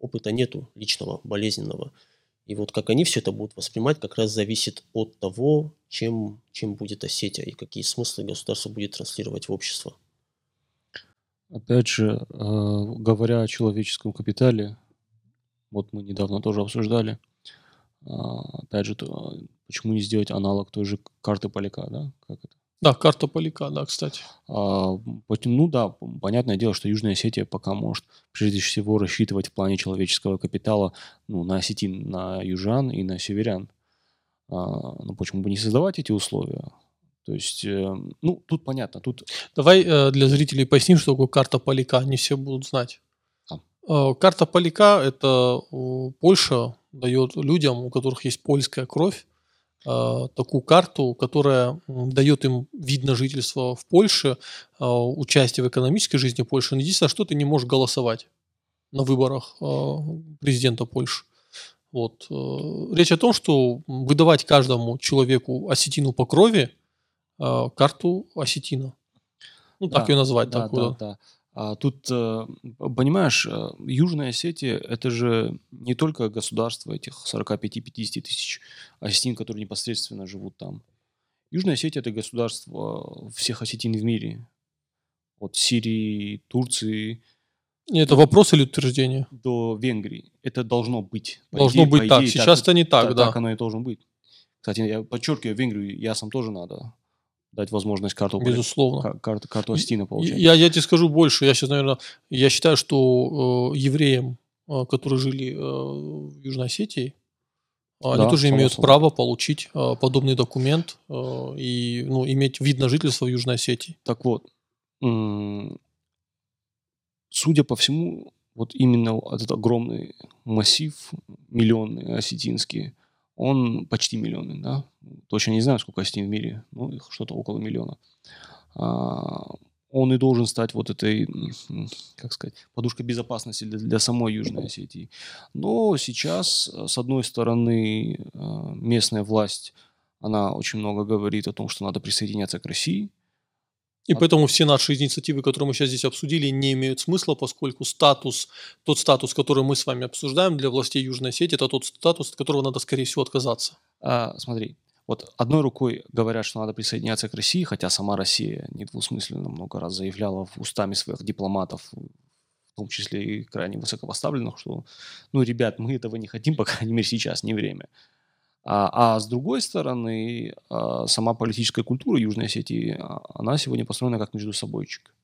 опыта нету личного, болезненного. И вот как они все это будут воспринимать, как раз зависит от того, чем, чем будет Осетия и какие смыслы государство будет транслировать в общество. Опять же, э, говоря о человеческом капитале, вот мы недавно тоже обсуждали, э, опять же, то, Почему не сделать аналог той же карты Поляка, да? Как это? Да, карта Поляка, да, кстати. А, ну да, понятное дело, что Южная Осетия пока может прежде всего рассчитывать в плане человеческого капитала ну, на осетин, на южан и на северян. А, ну почему бы не создавать эти условия? То есть, э, ну, тут понятно. Тут... Давай э, для зрителей поясним, что такое карта Поляка. Не все будут знать. А. Э, карта Поляка – это Польша дает людям, у которых есть польская кровь, такую карту, которая дает им вид на жительство в Польше, а, участие в экономической жизни Польши. Но единственное, что ты не можешь голосовать на выборах а, президента Польши. Вот. Э, речь о том, что выдавать каждому человеку осетину по крови карту осетина. Ну, так да, ее назвать. Да, так, да, да. А тут, э, понимаешь, э, Южная Осетия – это же не только государство этих 45-50 тысяч осетин, которые непосредственно живут там. Южная Осетия – это государство всех осетин в мире. От Сирии, Турции. Это вопрос или утверждение? До Венгрии. Это должно быть. Должно идее, быть идее, так. Сейчас это не так, так, да. Так оно и должно быть. Кстати, я подчеркиваю, Венгрию ясам тоже надо дать возможность карту, Безусловно. Карту, карту Астина получать. Я, я тебе скажу больше. Я сейчас, наверное, я считаю, что э, евреям, э, которые жили э, в Южной Осетии, да, они тоже имеют собой. право получить э, подобный документ э, и ну, иметь вид на жительство в Южной Осетии. Так вот, судя по всему, вот именно этот огромный массив, миллионный осетинский, он почти миллионный, да, точно не знаю, сколько осетин в мире, ну, что-то около миллиона. А, он и должен стать вот этой, как сказать, подушкой безопасности для, для самой Южной Осетии. Но сейчас, с одной стороны, а, местная власть, она очень много говорит о том, что надо присоединяться к России, и поэтому все наши инициативы, которые мы сейчас здесь обсудили, не имеют смысла, поскольку статус, тот статус, который мы с вами обсуждаем для властей Южной Осетии, это тот статус, от которого надо, скорее всего, отказаться. А, смотри, вот одной рукой говорят, что надо присоединяться к России, хотя сама Россия недвусмысленно много раз заявляла в устами своих дипломатов, в том числе и крайне высокопоставленных, что, ну, ребят, мы этого не хотим, по крайней мере, сейчас не время. А, а с другой стороны, а, сама политическая культура Южной Осетии, а, она сегодня построена как между собойчик.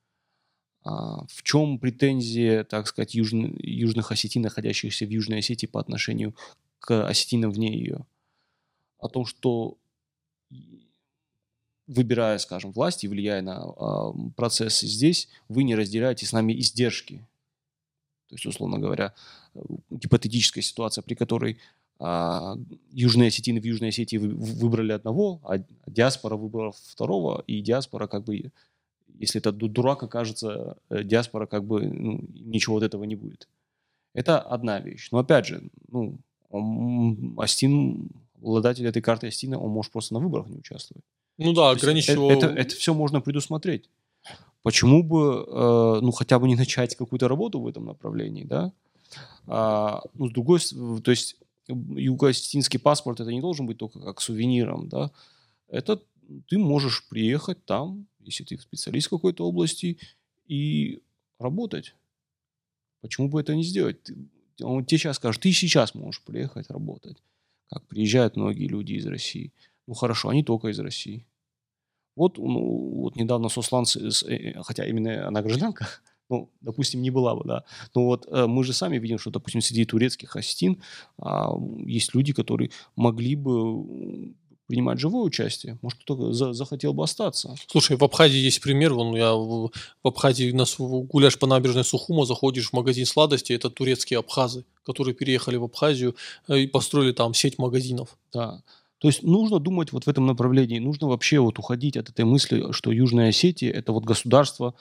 В чем претензия, так сказать, южн, южных осетин, находящихся в Южной Осетии по отношению к осетинам вне ее? О том, что выбирая, скажем, власть и влияя на а, процессы здесь, вы не разделяете с нами издержки. То есть, условно говоря, гипотетическая ситуация, при которой а, южные осетины в Южной Осетии выбрали одного, а диаспора выбрала второго, и диаспора как бы, если это дурак окажется, э, диаспора как бы ну, ничего от этого не будет. Это одна вещь. Но опять же, ну, он, Астин, обладатель этой карты Астина, он может просто на выборах не участвовать. Ну да, ограничивал... Это, это, это все можно предусмотреть. Почему бы, э, ну, хотя бы не начать какую-то работу в этом направлении, да? А, ну, с другой то есть юго-осетинский паспорт это не должен быть только как сувениром, да? Это ты можешь приехать там, если ты специалист какой-то области, и работать. Почему бы это не сделать? Он тебе сейчас скажет, ты сейчас можешь приехать работать. Как приезжают многие люди из России. Ну хорошо, они только из России. Вот, ну, вот недавно Сослан, э, хотя именно она гражданка, (laughs) ну, допустим, не была бы, да. Но вот э, мы же сами видим, что, допустим, среди турецких астин а, есть люди, которые могли бы принимать живое участие. Может, кто-то за, захотел бы остаться. Слушай, в Абхазии есть пример. Вон я в, в Абхазии на, гуляешь по набережной Сухума, заходишь в магазин сладостей, это турецкие абхазы, которые переехали в Абхазию э, и построили там сеть магазинов. Да. То есть нужно думать вот в этом направлении. Нужно вообще вот уходить от этой мысли, что Южная Осетия – это вот государство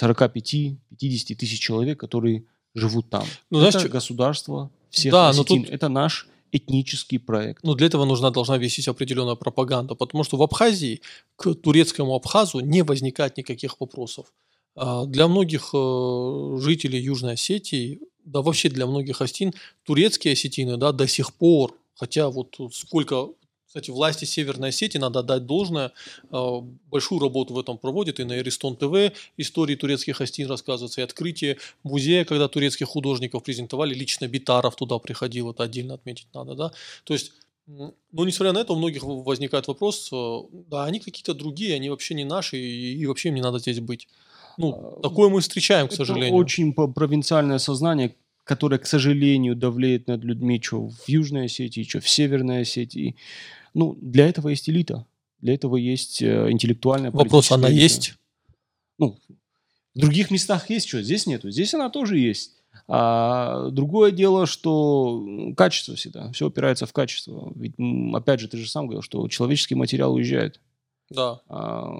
45-50 а, тысяч человек, которые живут там. Ну, это знаешь, государство всех да, осетин. Но тут... Это наш этнический проект. Ну, для этого нужна должна вестись определенная пропаганда, потому что в Абхазии к турецкому Абхазу не возникает никаких вопросов. А для многих э, жителей Южной Осетии, да вообще для многих осетин, турецкие осетины да, до сих пор, хотя вот сколько кстати, власти Северной Осетии, надо отдать должное, а, большую работу в этом проводят, и на Эристон ТВ истории турецких остин рассказываются, и открытие музея, когда турецких художников презентовали, лично Битаров туда приходил, это отдельно отметить надо, да, то есть но несмотря на это, у многих возникает вопрос, э, да, они какие-то другие, они вообще не наши, и, и вообще им не надо здесь быть. Ну, а, такое мы встречаем, к сожалению. Это очень провинциальное сознание, которое, к сожалению, давлеет над людьми, что в Южной Осетии, что в Северной Осетии. Ну, для этого есть элита. Для этого есть э, интеллектуальная Вопрос, она элита. есть? Ну, в других местах есть что, здесь нету. Здесь она тоже есть. А другое дело, что качество всегда. Все опирается в качество. Ведь, опять же, ты же сам говорил, что человеческий материал уезжает. Да. А,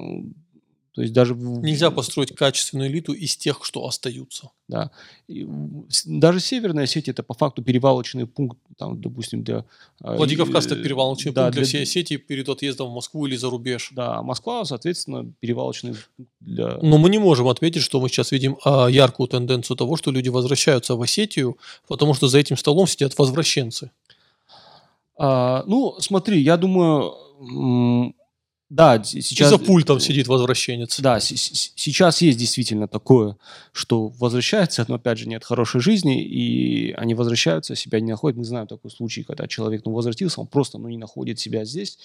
то есть даже... Нельзя построить качественную элиту из тех, что остаются. Да. И даже Северная сеть это по факту перевалочный пункт, там, допустим, для... А, Владикавказ – это перевалочный да, пункт для, для всей сети перед отъездом в Москву или за рубеж. Да, Москва, соответственно, перевалочный для... Но мы не можем отметить, что мы сейчас видим а, яркую тенденцию того, что люди возвращаются в Осетию, потому что за этим столом сидят возвращенцы. А, ну, смотри, я думаю, да, сейчас... И за пультом сидит возвращенец. Да, сейчас есть действительно такое, что возвращается, но опять же нет хорошей жизни, и они возвращаются, себя не находят. Мы знаем такой случай, когда человек ну, возвратился, он просто ну, не находит себя здесь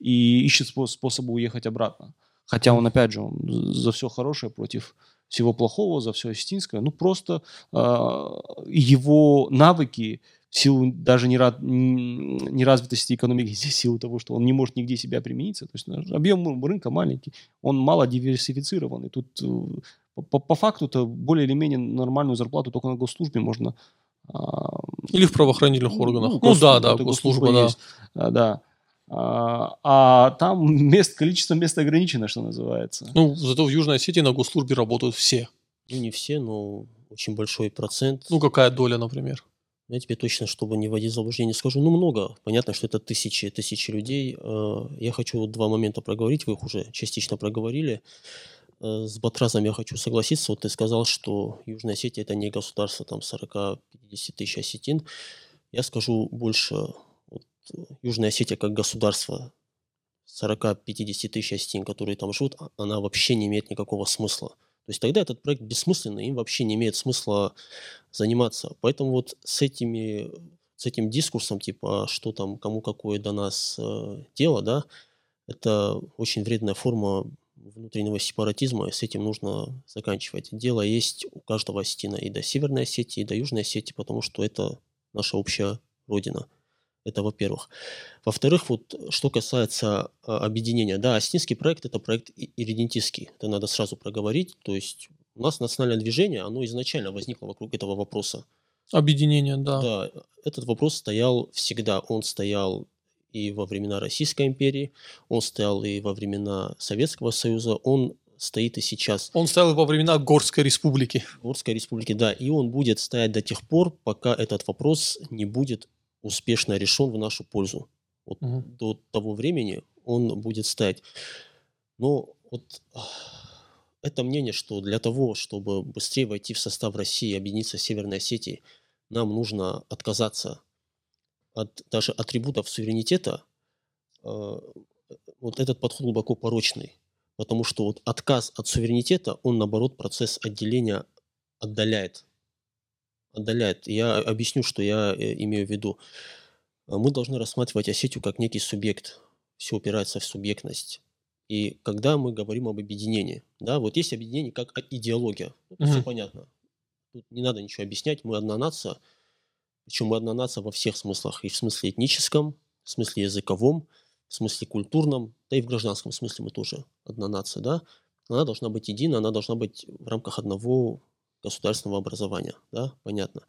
и ищет способы уехать обратно. Хотя он, опять же, он за все хорошее против всего плохого, за все осетинское. Ну, просто э, его навыки в силу даже неразвитости экономики, в (laughs) силу того, что он не может нигде себя примениться. То есть ну, объем рынка маленький, он мало диверсифицированный. Тут э, по, по факту-то более или менее нормальную зарплату только на госслужбе можно... А, или в правоохранительных ну, органах. Ну, ну да, да, госслужба, да. Есть. А, да. А, а там (laughs) мест, количество мест ограничено, что называется. Ну, зато в Южной Осетии на госслужбе работают все. Ну, не все, но очень большой процент. Ну, какая доля, например? Я тебе точно, чтобы не вводить заблуждение, скажу. Ну, много. Понятно, что это тысячи, тысячи людей. Э, я хочу два момента проговорить. Вы их уже частично проговорили. Э, с Батразом я хочу согласиться. Вот ты сказал, что Южная Осетия – это не государство там 40-50 тысяч осетин. Я скажу больше. Вот, Южная Осетия как государство 40-50 тысяч осетин, которые там живут, а, она вообще не имеет никакого смысла. То есть тогда этот проект бессмысленный, им вообще не имеет смысла заниматься. Поэтому вот с этими с этим дискурсом, типа, «А что там, кому какое до нас э, дело, да, это очень вредная форма внутреннего сепаратизма, и с этим нужно заканчивать. Дело есть у каждого осетина и до Северной Осетии, и до Южной Осетии, потому что это наша общая родина. Это во-первых. Во-вторых, вот что касается а, объединения. Да, Остинский проект – это проект иридентистский. Это надо сразу проговорить. То есть у нас национальное движение, оно изначально возникло вокруг этого вопроса. Объединение, да. Да, этот вопрос стоял всегда. Он стоял и во времена Российской империи, он стоял и во времена Советского Союза, он стоит и сейчас. Он стоял во времена Горской республики. Горской республики, да. И он будет стоять до тех пор, пока этот вопрос не будет успешно решен в нашу пользу. Вот угу. До того времени он будет стоять. Но вот это мнение, что для того, чтобы быстрее войти в состав России и объединиться с Северной Осетией, нам нужно отказаться от даже атрибутов суверенитета. А, вот этот подход глубоко порочный. Потому что вот отказ от суверенитета, он наоборот процесс отделения отдаляет. Отдаляет. Я объясню, что я э, имею в виду. А, мы должны рассматривать Осетию как некий субъект. Все упирается в субъектность. И когда мы говорим об объединении, да, вот есть объединение как идеология. Угу. все понятно. Тут не надо ничего объяснять. Мы одна нация. Причем мы одна нация во всех смыслах. И в смысле этническом, в смысле языковом, в смысле культурном, да и в гражданском смысле мы тоже одна нация, да, она должна быть едина, она должна быть в рамках одного государственного образования, да, понятно.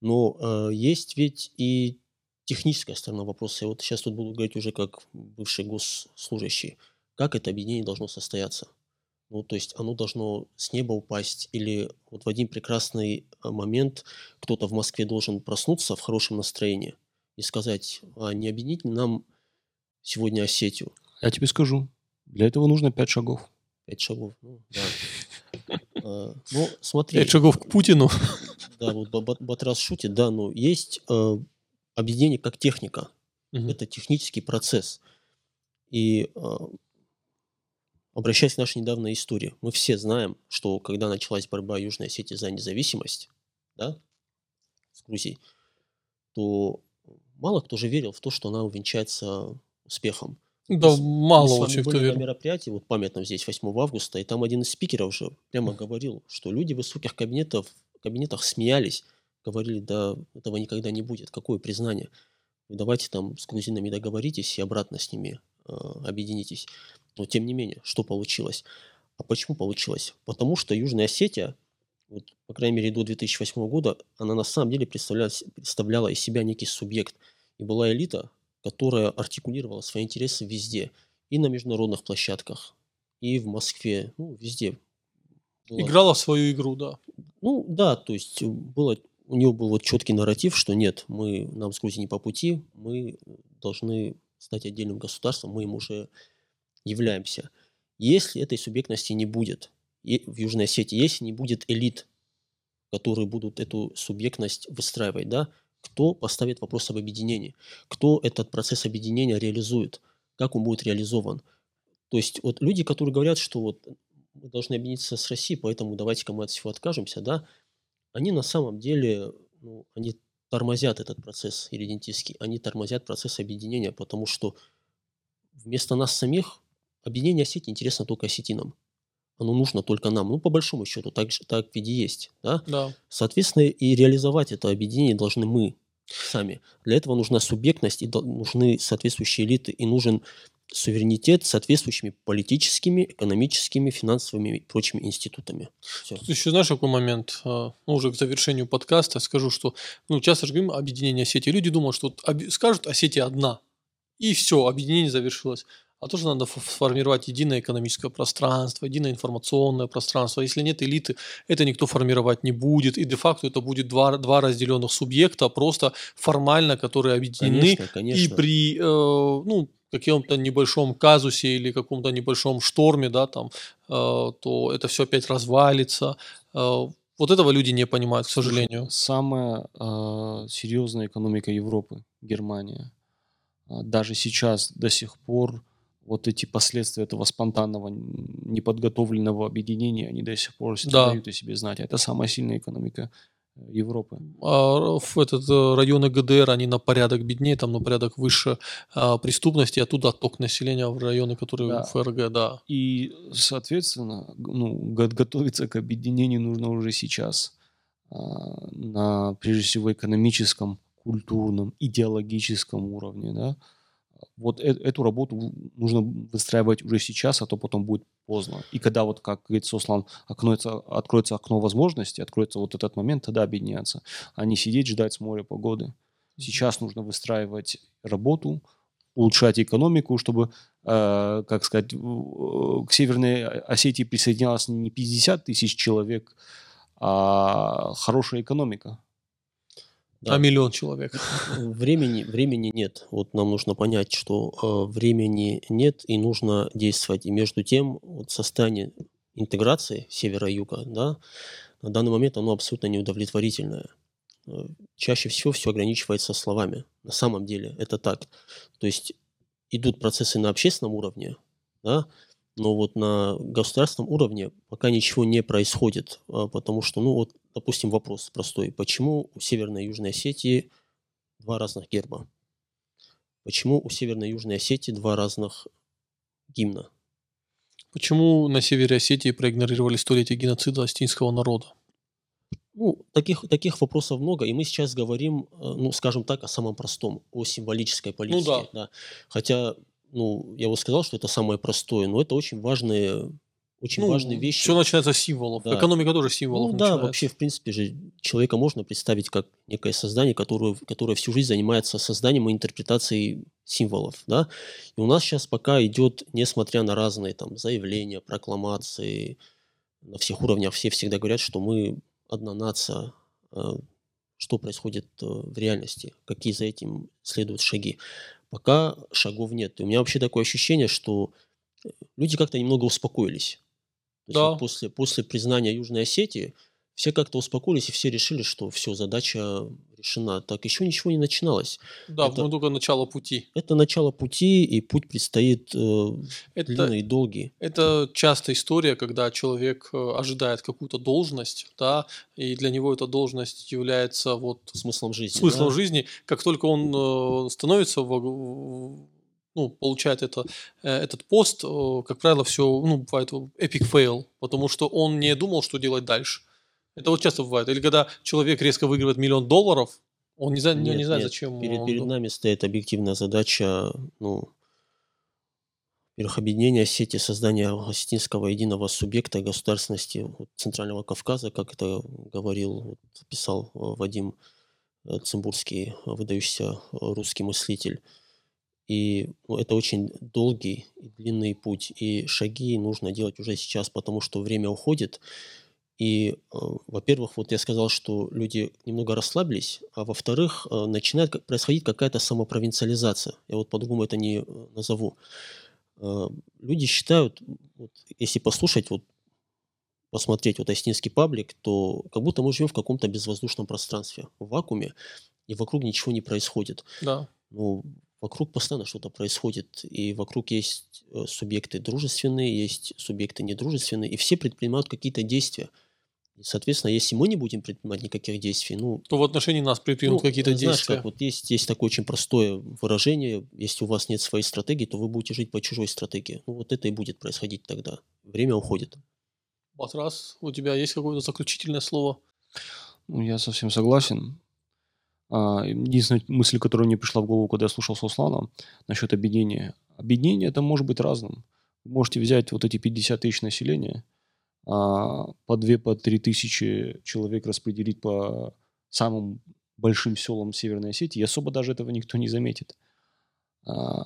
Но э, есть ведь и техническая сторона вопроса. Я вот сейчас тут буду говорить уже как бывший госслужащий. Как это объединение должно состояться? Ну, то есть оно должно с неба упасть, или вот в один прекрасный э, момент кто-то в Москве должен проснуться в хорошем настроении и сказать, а не объединить нам сегодня Осетию. Я тебе скажу, для этого нужно пять шагов. Пять шагов, ну, да. А, ну, смотри. Пять шагов к Путину. (laughs) Да, вот Батрас шутит, да, но есть э, объединение как техника. Это технический процесс. И э, обращаясь к нашей недавней истории, мы все знаем, что когда началась борьба Южной Осетии за независимость, да, с Грузией, то мало кто же верил в то, что она увенчается успехом. Да, мало очень кто на мероприятии, вот памятном здесь, 8 августа, и там один из спикеров уже прямо говорил, что люди в высоких кабинетов, кабинетах смеялись, говорили, да, этого никогда не будет, какое признание. Давайте там с грузинами договоритесь и обратно с ними э, объединитесь. Но тем не менее, что получилось? А почему получилось? Потому что Южная Осетия, вот, по крайней мере, до 2008 года, она на самом деле представляла, представляла из себя некий субъект. И была элита, которая артикулировала свои интересы везде. И на международных площадках, и в Москве, ну, везде. Было. Играла свою игру, да. Ну, да, то есть было, у нее был вот четкий нарратив, что нет, мы, нам с Грузией не по пути, мы должны стать отдельным государством, мы им уже являемся. Если этой субъектности не будет в Южной Осетии, если не будет элит, которые будут эту субъектность выстраивать, да, кто поставит вопрос об объединении, кто этот процесс объединения реализует, как он будет реализован. То есть вот люди, которые говорят, что вот мы должны объединиться с Россией, поэтому давайте-ка мы от всего откажемся, да, они на самом деле, ну, они тормозят этот процесс иридентистский, они тормозят процесс объединения, потому что вместо нас самих объединение Осетии интересно только осетинам. Оно нужно только нам. Ну, по большому счету, так, так ведь и есть. Да? Да. Соответственно, и реализовать это объединение должны мы сами. Для этого нужна субъектность, и нужны соответствующие элиты, и нужен суверенитет с соответствующими политическими, экономическими, финансовыми и прочими институтами. Все. Тут еще знаешь, какой момент? А, ну, уже к завершению подкаста скажу, что ну, часто же говорим объединение Осетии. Люди думают, что скажут Осетия одна, и все, объединение завершилось а тоже надо сформировать единое экономическое пространство, единое информационное пространство. Если нет элиты, это никто формировать не будет. И де-факто это будет два, два разделенных субъекта, просто формально, которые объединены. Конечно, конечно. И при э, ну, каком-то небольшом казусе или каком-то небольшом шторме, да, там, э, то это все опять развалится. Э, вот этого люди не понимают, к сожалению. Самая э, серьезная экономика Европы, Германия, а, даже сейчас до сих пор вот эти последствия этого спонтанного, неподготовленного объединения, они до сих пор да. дают о себе знать. Это самая сильная экономика э, Европы. А в этот э, районы ГДР, они на порядок беднее, там на порядок выше а, преступности, оттуда отток населения в районы, которые да. в ФРГ, да. И, соответственно, ну, готовиться к объединению нужно уже сейчас. А, на, прежде всего, экономическом культурном, идеологическом уровне, да, вот э- эту работу нужно выстраивать уже сейчас, а то потом будет поздно. И когда вот, как говорит Сослан, окноется, откроется окно возможностей, откроется вот этот момент, тогда объединяться, а не сидеть, ждать с моря погоды. Сейчас нужно выстраивать работу, улучшать экономику, чтобы, э, как сказать, к Северной Осетии присоединялось не 50 тысяч человек, а хорошая экономика. Да. А миллион человек. Времени, времени нет. Вот нам нужно понять, что э, времени нет и нужно действовать. И между тем, вот состояние интеграции севера и юга, да, на данный момент оно абсолютно неудовлетворительное. Э, чаще всего все ограничивается словами. На самом деле это так. То есть идут процессы на общественном уровне, да, но вот на государственном уровне пока ничего не происходит, а, потому что, ну вот, допустим, вопрос простой. Почему у Северной и Южной Осетии два разных герба? Почему у Северной и Южной Осетии два разных гимна? Почему на севере Осетии проигнорировали столетие геноцида остинского народа? Ну, таких, таких вопросов много, и мы сейчас говорим, э, ну, скажем так, о самом простом, о символической политике. Ну, да. Да. Хотя ну, я бы сказал, что это самое простое, но это очень важные, очень ну, важные вещи. Все начинается с символов. Да. Экономика тоже символов ну, Да, вообще, в принципе же, человека можно представить как некое создание, которое, которое всю жизнь занимается созданием и интерпретацией символов, да. И у нас сейчас пока идет, несмотря на разные там заявления, прокламации, на всех уровнях все всегда говорят, что мы одна нация, а, что происходит э, в реальности, какие за этим следуют шаги пока шагов нет. И у меня вообще такое ощущение, что э, люди как-то немного успокоились. То да. вот после, после признания Южной Осетии все как-то успокоились и все решили, что все, задача решена. Так еще ничего не начиналось. Да, это, только начало пути. Это начало пути, и путь предстоит э, это, длинный и долгий. Это частая история, когда человек э, ожидает какую-то должность, да, и для него эта должность является вот смыслом жизни. Смыслом да? жизни. Как только он э, становится в ну, получает это, э, этот пост, как правило, все, ну, бывает epic fail, потому что он не думал, что делать дальше. Это вот часто бывает. Или когда человек резко выигрывает миллион долларов, он не, за, нет, не знает, нет. зачем. Перед, он... перед нами стоит объективная задача, ну, во-первых, объединения сети создания осетинского единого субъекта государственности Центрального Кавказа, как это говорил, писал э, Вадим э, Цимбурский, выдающийся русский мыслитель. И ну, это очень долгий и длинный путь. И шаги нужно делать уже сейчас, потому что время уходит. И, э, во-первых, вот я сказал, что люди немного расслабились, а во-вторых, э, начинает происходить какая-то самопровинциализация. Я вот по-другому это не э, назову. Люди считают, вот, если послушать, вот, посмотреть вот Остинский паблик, то как будто мы живем в каком-то безвоздушном пространстве, в вакууме, и вокруг ничего не происходит. Да. Ну, вокруг постоянно что-то происходит, и вокруг есть субъекты дружественные, есть субъекты недружественные, и все предпринимают какие-то действия – и, соответственно, если мы не будем предпринимать никаких действий, ну... То в отношении нас предпримут ну, какие-то знаешь, действия. Как, вот есть, есть такое очень простое выражение, если у вас нет своей стратегии, то вы будете жить по чужой стратегии. Ну, вот это и будет происходить тогда. Время уходит. Батрас, у тебя есть какое-то заключительное слово? Ну, я совсем согласен. А, единственная мысль, которая мне пришла в голову, когда я слушал Сослана насчет объединения. Объединение это может быть разным. Вы можете взять вот эти 50 тысяч населения – а, по 2 по 3 тысячи человек распределить по самым большим селам Северной Осетии, и особо даже этого никто не заметит. А,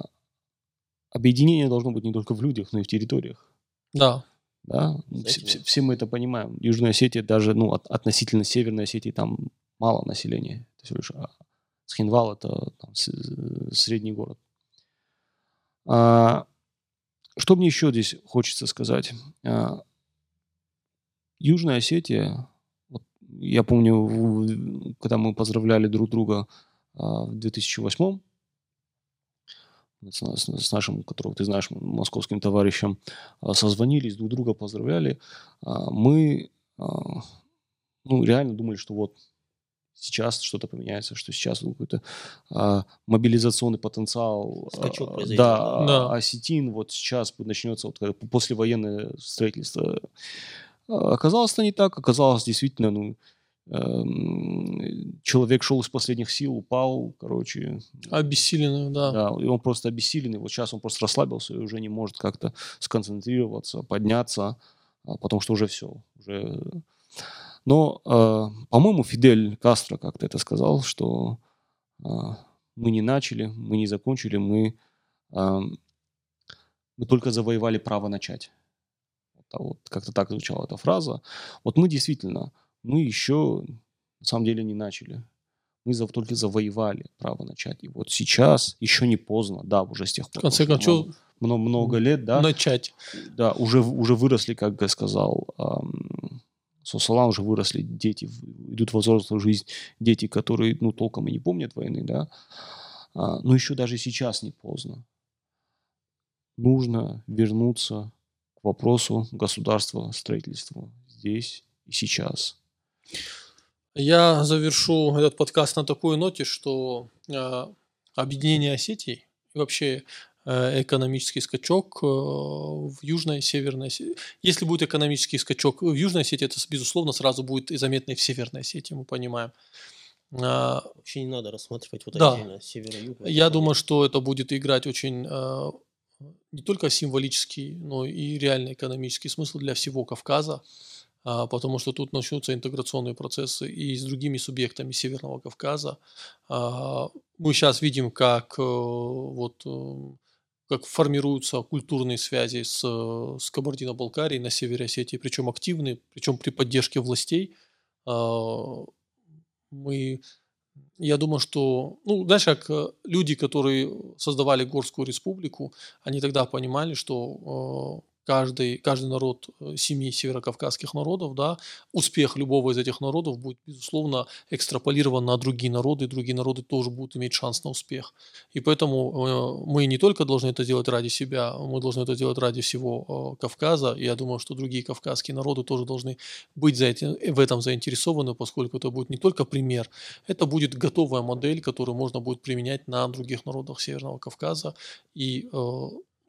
объединение должно быть не только в людях, но и в территориях. Да. Да, все, все, все мы это понимаем. Южная Осетия даже, ну, от, относительно Северной Осетии там мало населения. Всего лишь а, Схинвал это там, с, средний город. А, что мне еще здесь хочется сказать? А, Южная Осетия, вот я помню, когда мы поздравляли друг друга а, в 2008 с, с, с нашим, которого ты знаешь, московским товарищем, а, созвонились, друг друга поздравляли, а, мы ну, реально думали, что вот сейчас что-то поменяется, что сейчас какой-то а, мобилизационный потенциал, Скачок а, да, да, осетин вот сейчас начнется вот послевоенное строительство. А, оказалось это не так, оказалось действительно, ну, эм, человек шел из последних сил, упал, короче. Обессиленный, да. Да, и он просто обессиленный. Вот сейчас он просто расслабился и уже не может как-то сконцентрироваться, подняться, а, потому что уже все. Уже... Но, э, по-моему, Фидель Кастро как-то это сказал, что э, мы не начали, мы не закончили, мы, э, мы только завоевали право начать. Вот, как-то так звучала эта фраза. Вот мы действительно мы еще на самом деле не начали. Мы за, только завоевали право начать. И вот сейчас еще не поздно, да, уже с тех пор. В конце концов, много, много лет, да. Начать. Да, уже, уже выросли, как я сказал, эм, Сосалан уже выросли дети, идут в взрослую жизнь дети, которые, ну, толком и не помнят войны, да. А, но еще даже сейчас не поздно. Нужно вернуться к вопросу государства, строительства здесь и сейчас. Я завершу этот подкаст на такой ноте, что э, объединение Осетии вообще экономический скачок э, в Южной и Северной Осетии. Если будет экономический скачок в Южной Осетии, это, безусловно, сразу будет и заметно в Северной Осетии, мы понимаем. А, Вообще не надо рассматривать вот да. отдельно север и юг. Я думаю, что это будет играть очень э, не только символический, но и реальный экономический смысл для всего Кавказа. А, потому что тут начнутся интеграционные процессы и с другими субъектами Северного Кавказа. А, мы сейчас видим, как э, вот э, как формируются культурные связи с, с Кабардино-Балкарией на севере Осетии, причем активные, причем при поддержке властей. А, мы, я думаю, что, ну, знаешь, как э, люди, которые создавали Горскую республику, они тогда понимали, что каждый, каждый народ э, семи северокавказских народов, да, успех любого из этих народов будет, безусловно, экстраполирован на другие народы, и другие народы тоже будут иметь шанс на успех. И поэтому э, мы не только должны это делать ради себя, мы должны это делать ради всего э, Кавказа, и я думаю, что другие кавказские народы тоже должны быть за этим, в этом заинтересованы, поскольку это будет не только пример, это будет готовая модель, которую можно будет применять на других народах Северного Кавказа, и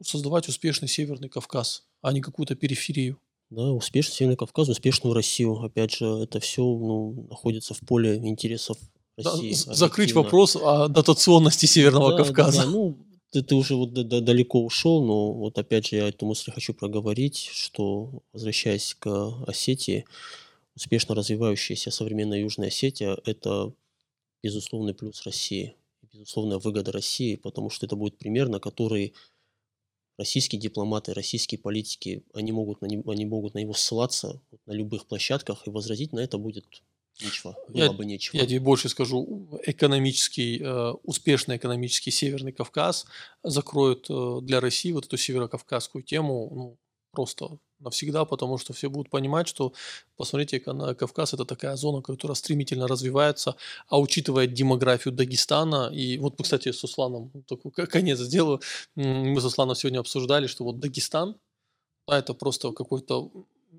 создавать успешный Северный Кавказ, а не какую-то периферию. Да, успешный Северный Кавказ, успешную Россию. Опять же, это все ну, находится в поле интересов России. Да, закрыть вопрос о дотационности Северного да, Кавказа. Да, да, ну, ты, ты уже вот далеко ушел, но вот опять же я эту мысль хочу проговорить, что возвращаясь к Осетии, успешно развивающаяся современная Южная Осетия – это безусловный плюс России, безусловная выгода России, потому что это будет пример, на который российские дипломаты, российские политики, они могут на, него, они могут на него ссылаться на любых площадках, и возразить на это будет нечего, было я, бы нечего. Я тебе больше скажу, экономический, э, успешный экономический Северный Кавказ закроет э, для России вот эту северокавказскую тему ну, просто навсегда, потому что все будут понимать, что, посмотрите, Кавказ – это такая зона, которая стремительно развивается, а учитывая демографию Дагестана, и вот, кстати, с Усланом, такой конец сделаю, мы с Усланом сегодня обсуждали, что вот Дагестан, да, это просто какой-то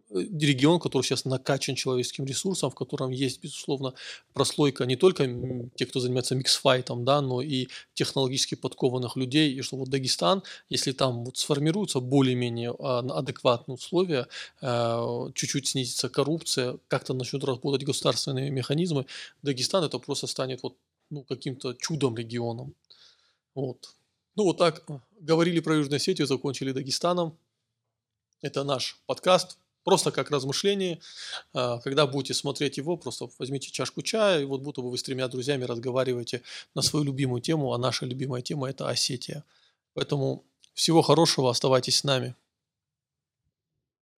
регион, который сейчас накачан человеческим ресурсом, в котором есть, безусловно, прослойка не только те, кто занимается миксфайтом, да, но и технологически подкованных людей, и что вот Дагестан, если там вот сформируются более-менее а, адекватные условия, э, чуть-чуть снизится коррупция, как-то начнут работать государственные механизмы, Дагестан это просто станет вот ну, каким-то чудом регионом. Вот. Ну вот так э, говорили про Южную Осетию, закончили Дагестаном. Это наш подкаст Просто как размышление. А, когда будете смотреть его, просто возьмите чашку чая, и вот будто бы вы с тремя друзьями разговариваете на свою любимую тему, а наша любимая тема – это Осетия. Поэтому всего хорошего, оставайтесь с нами.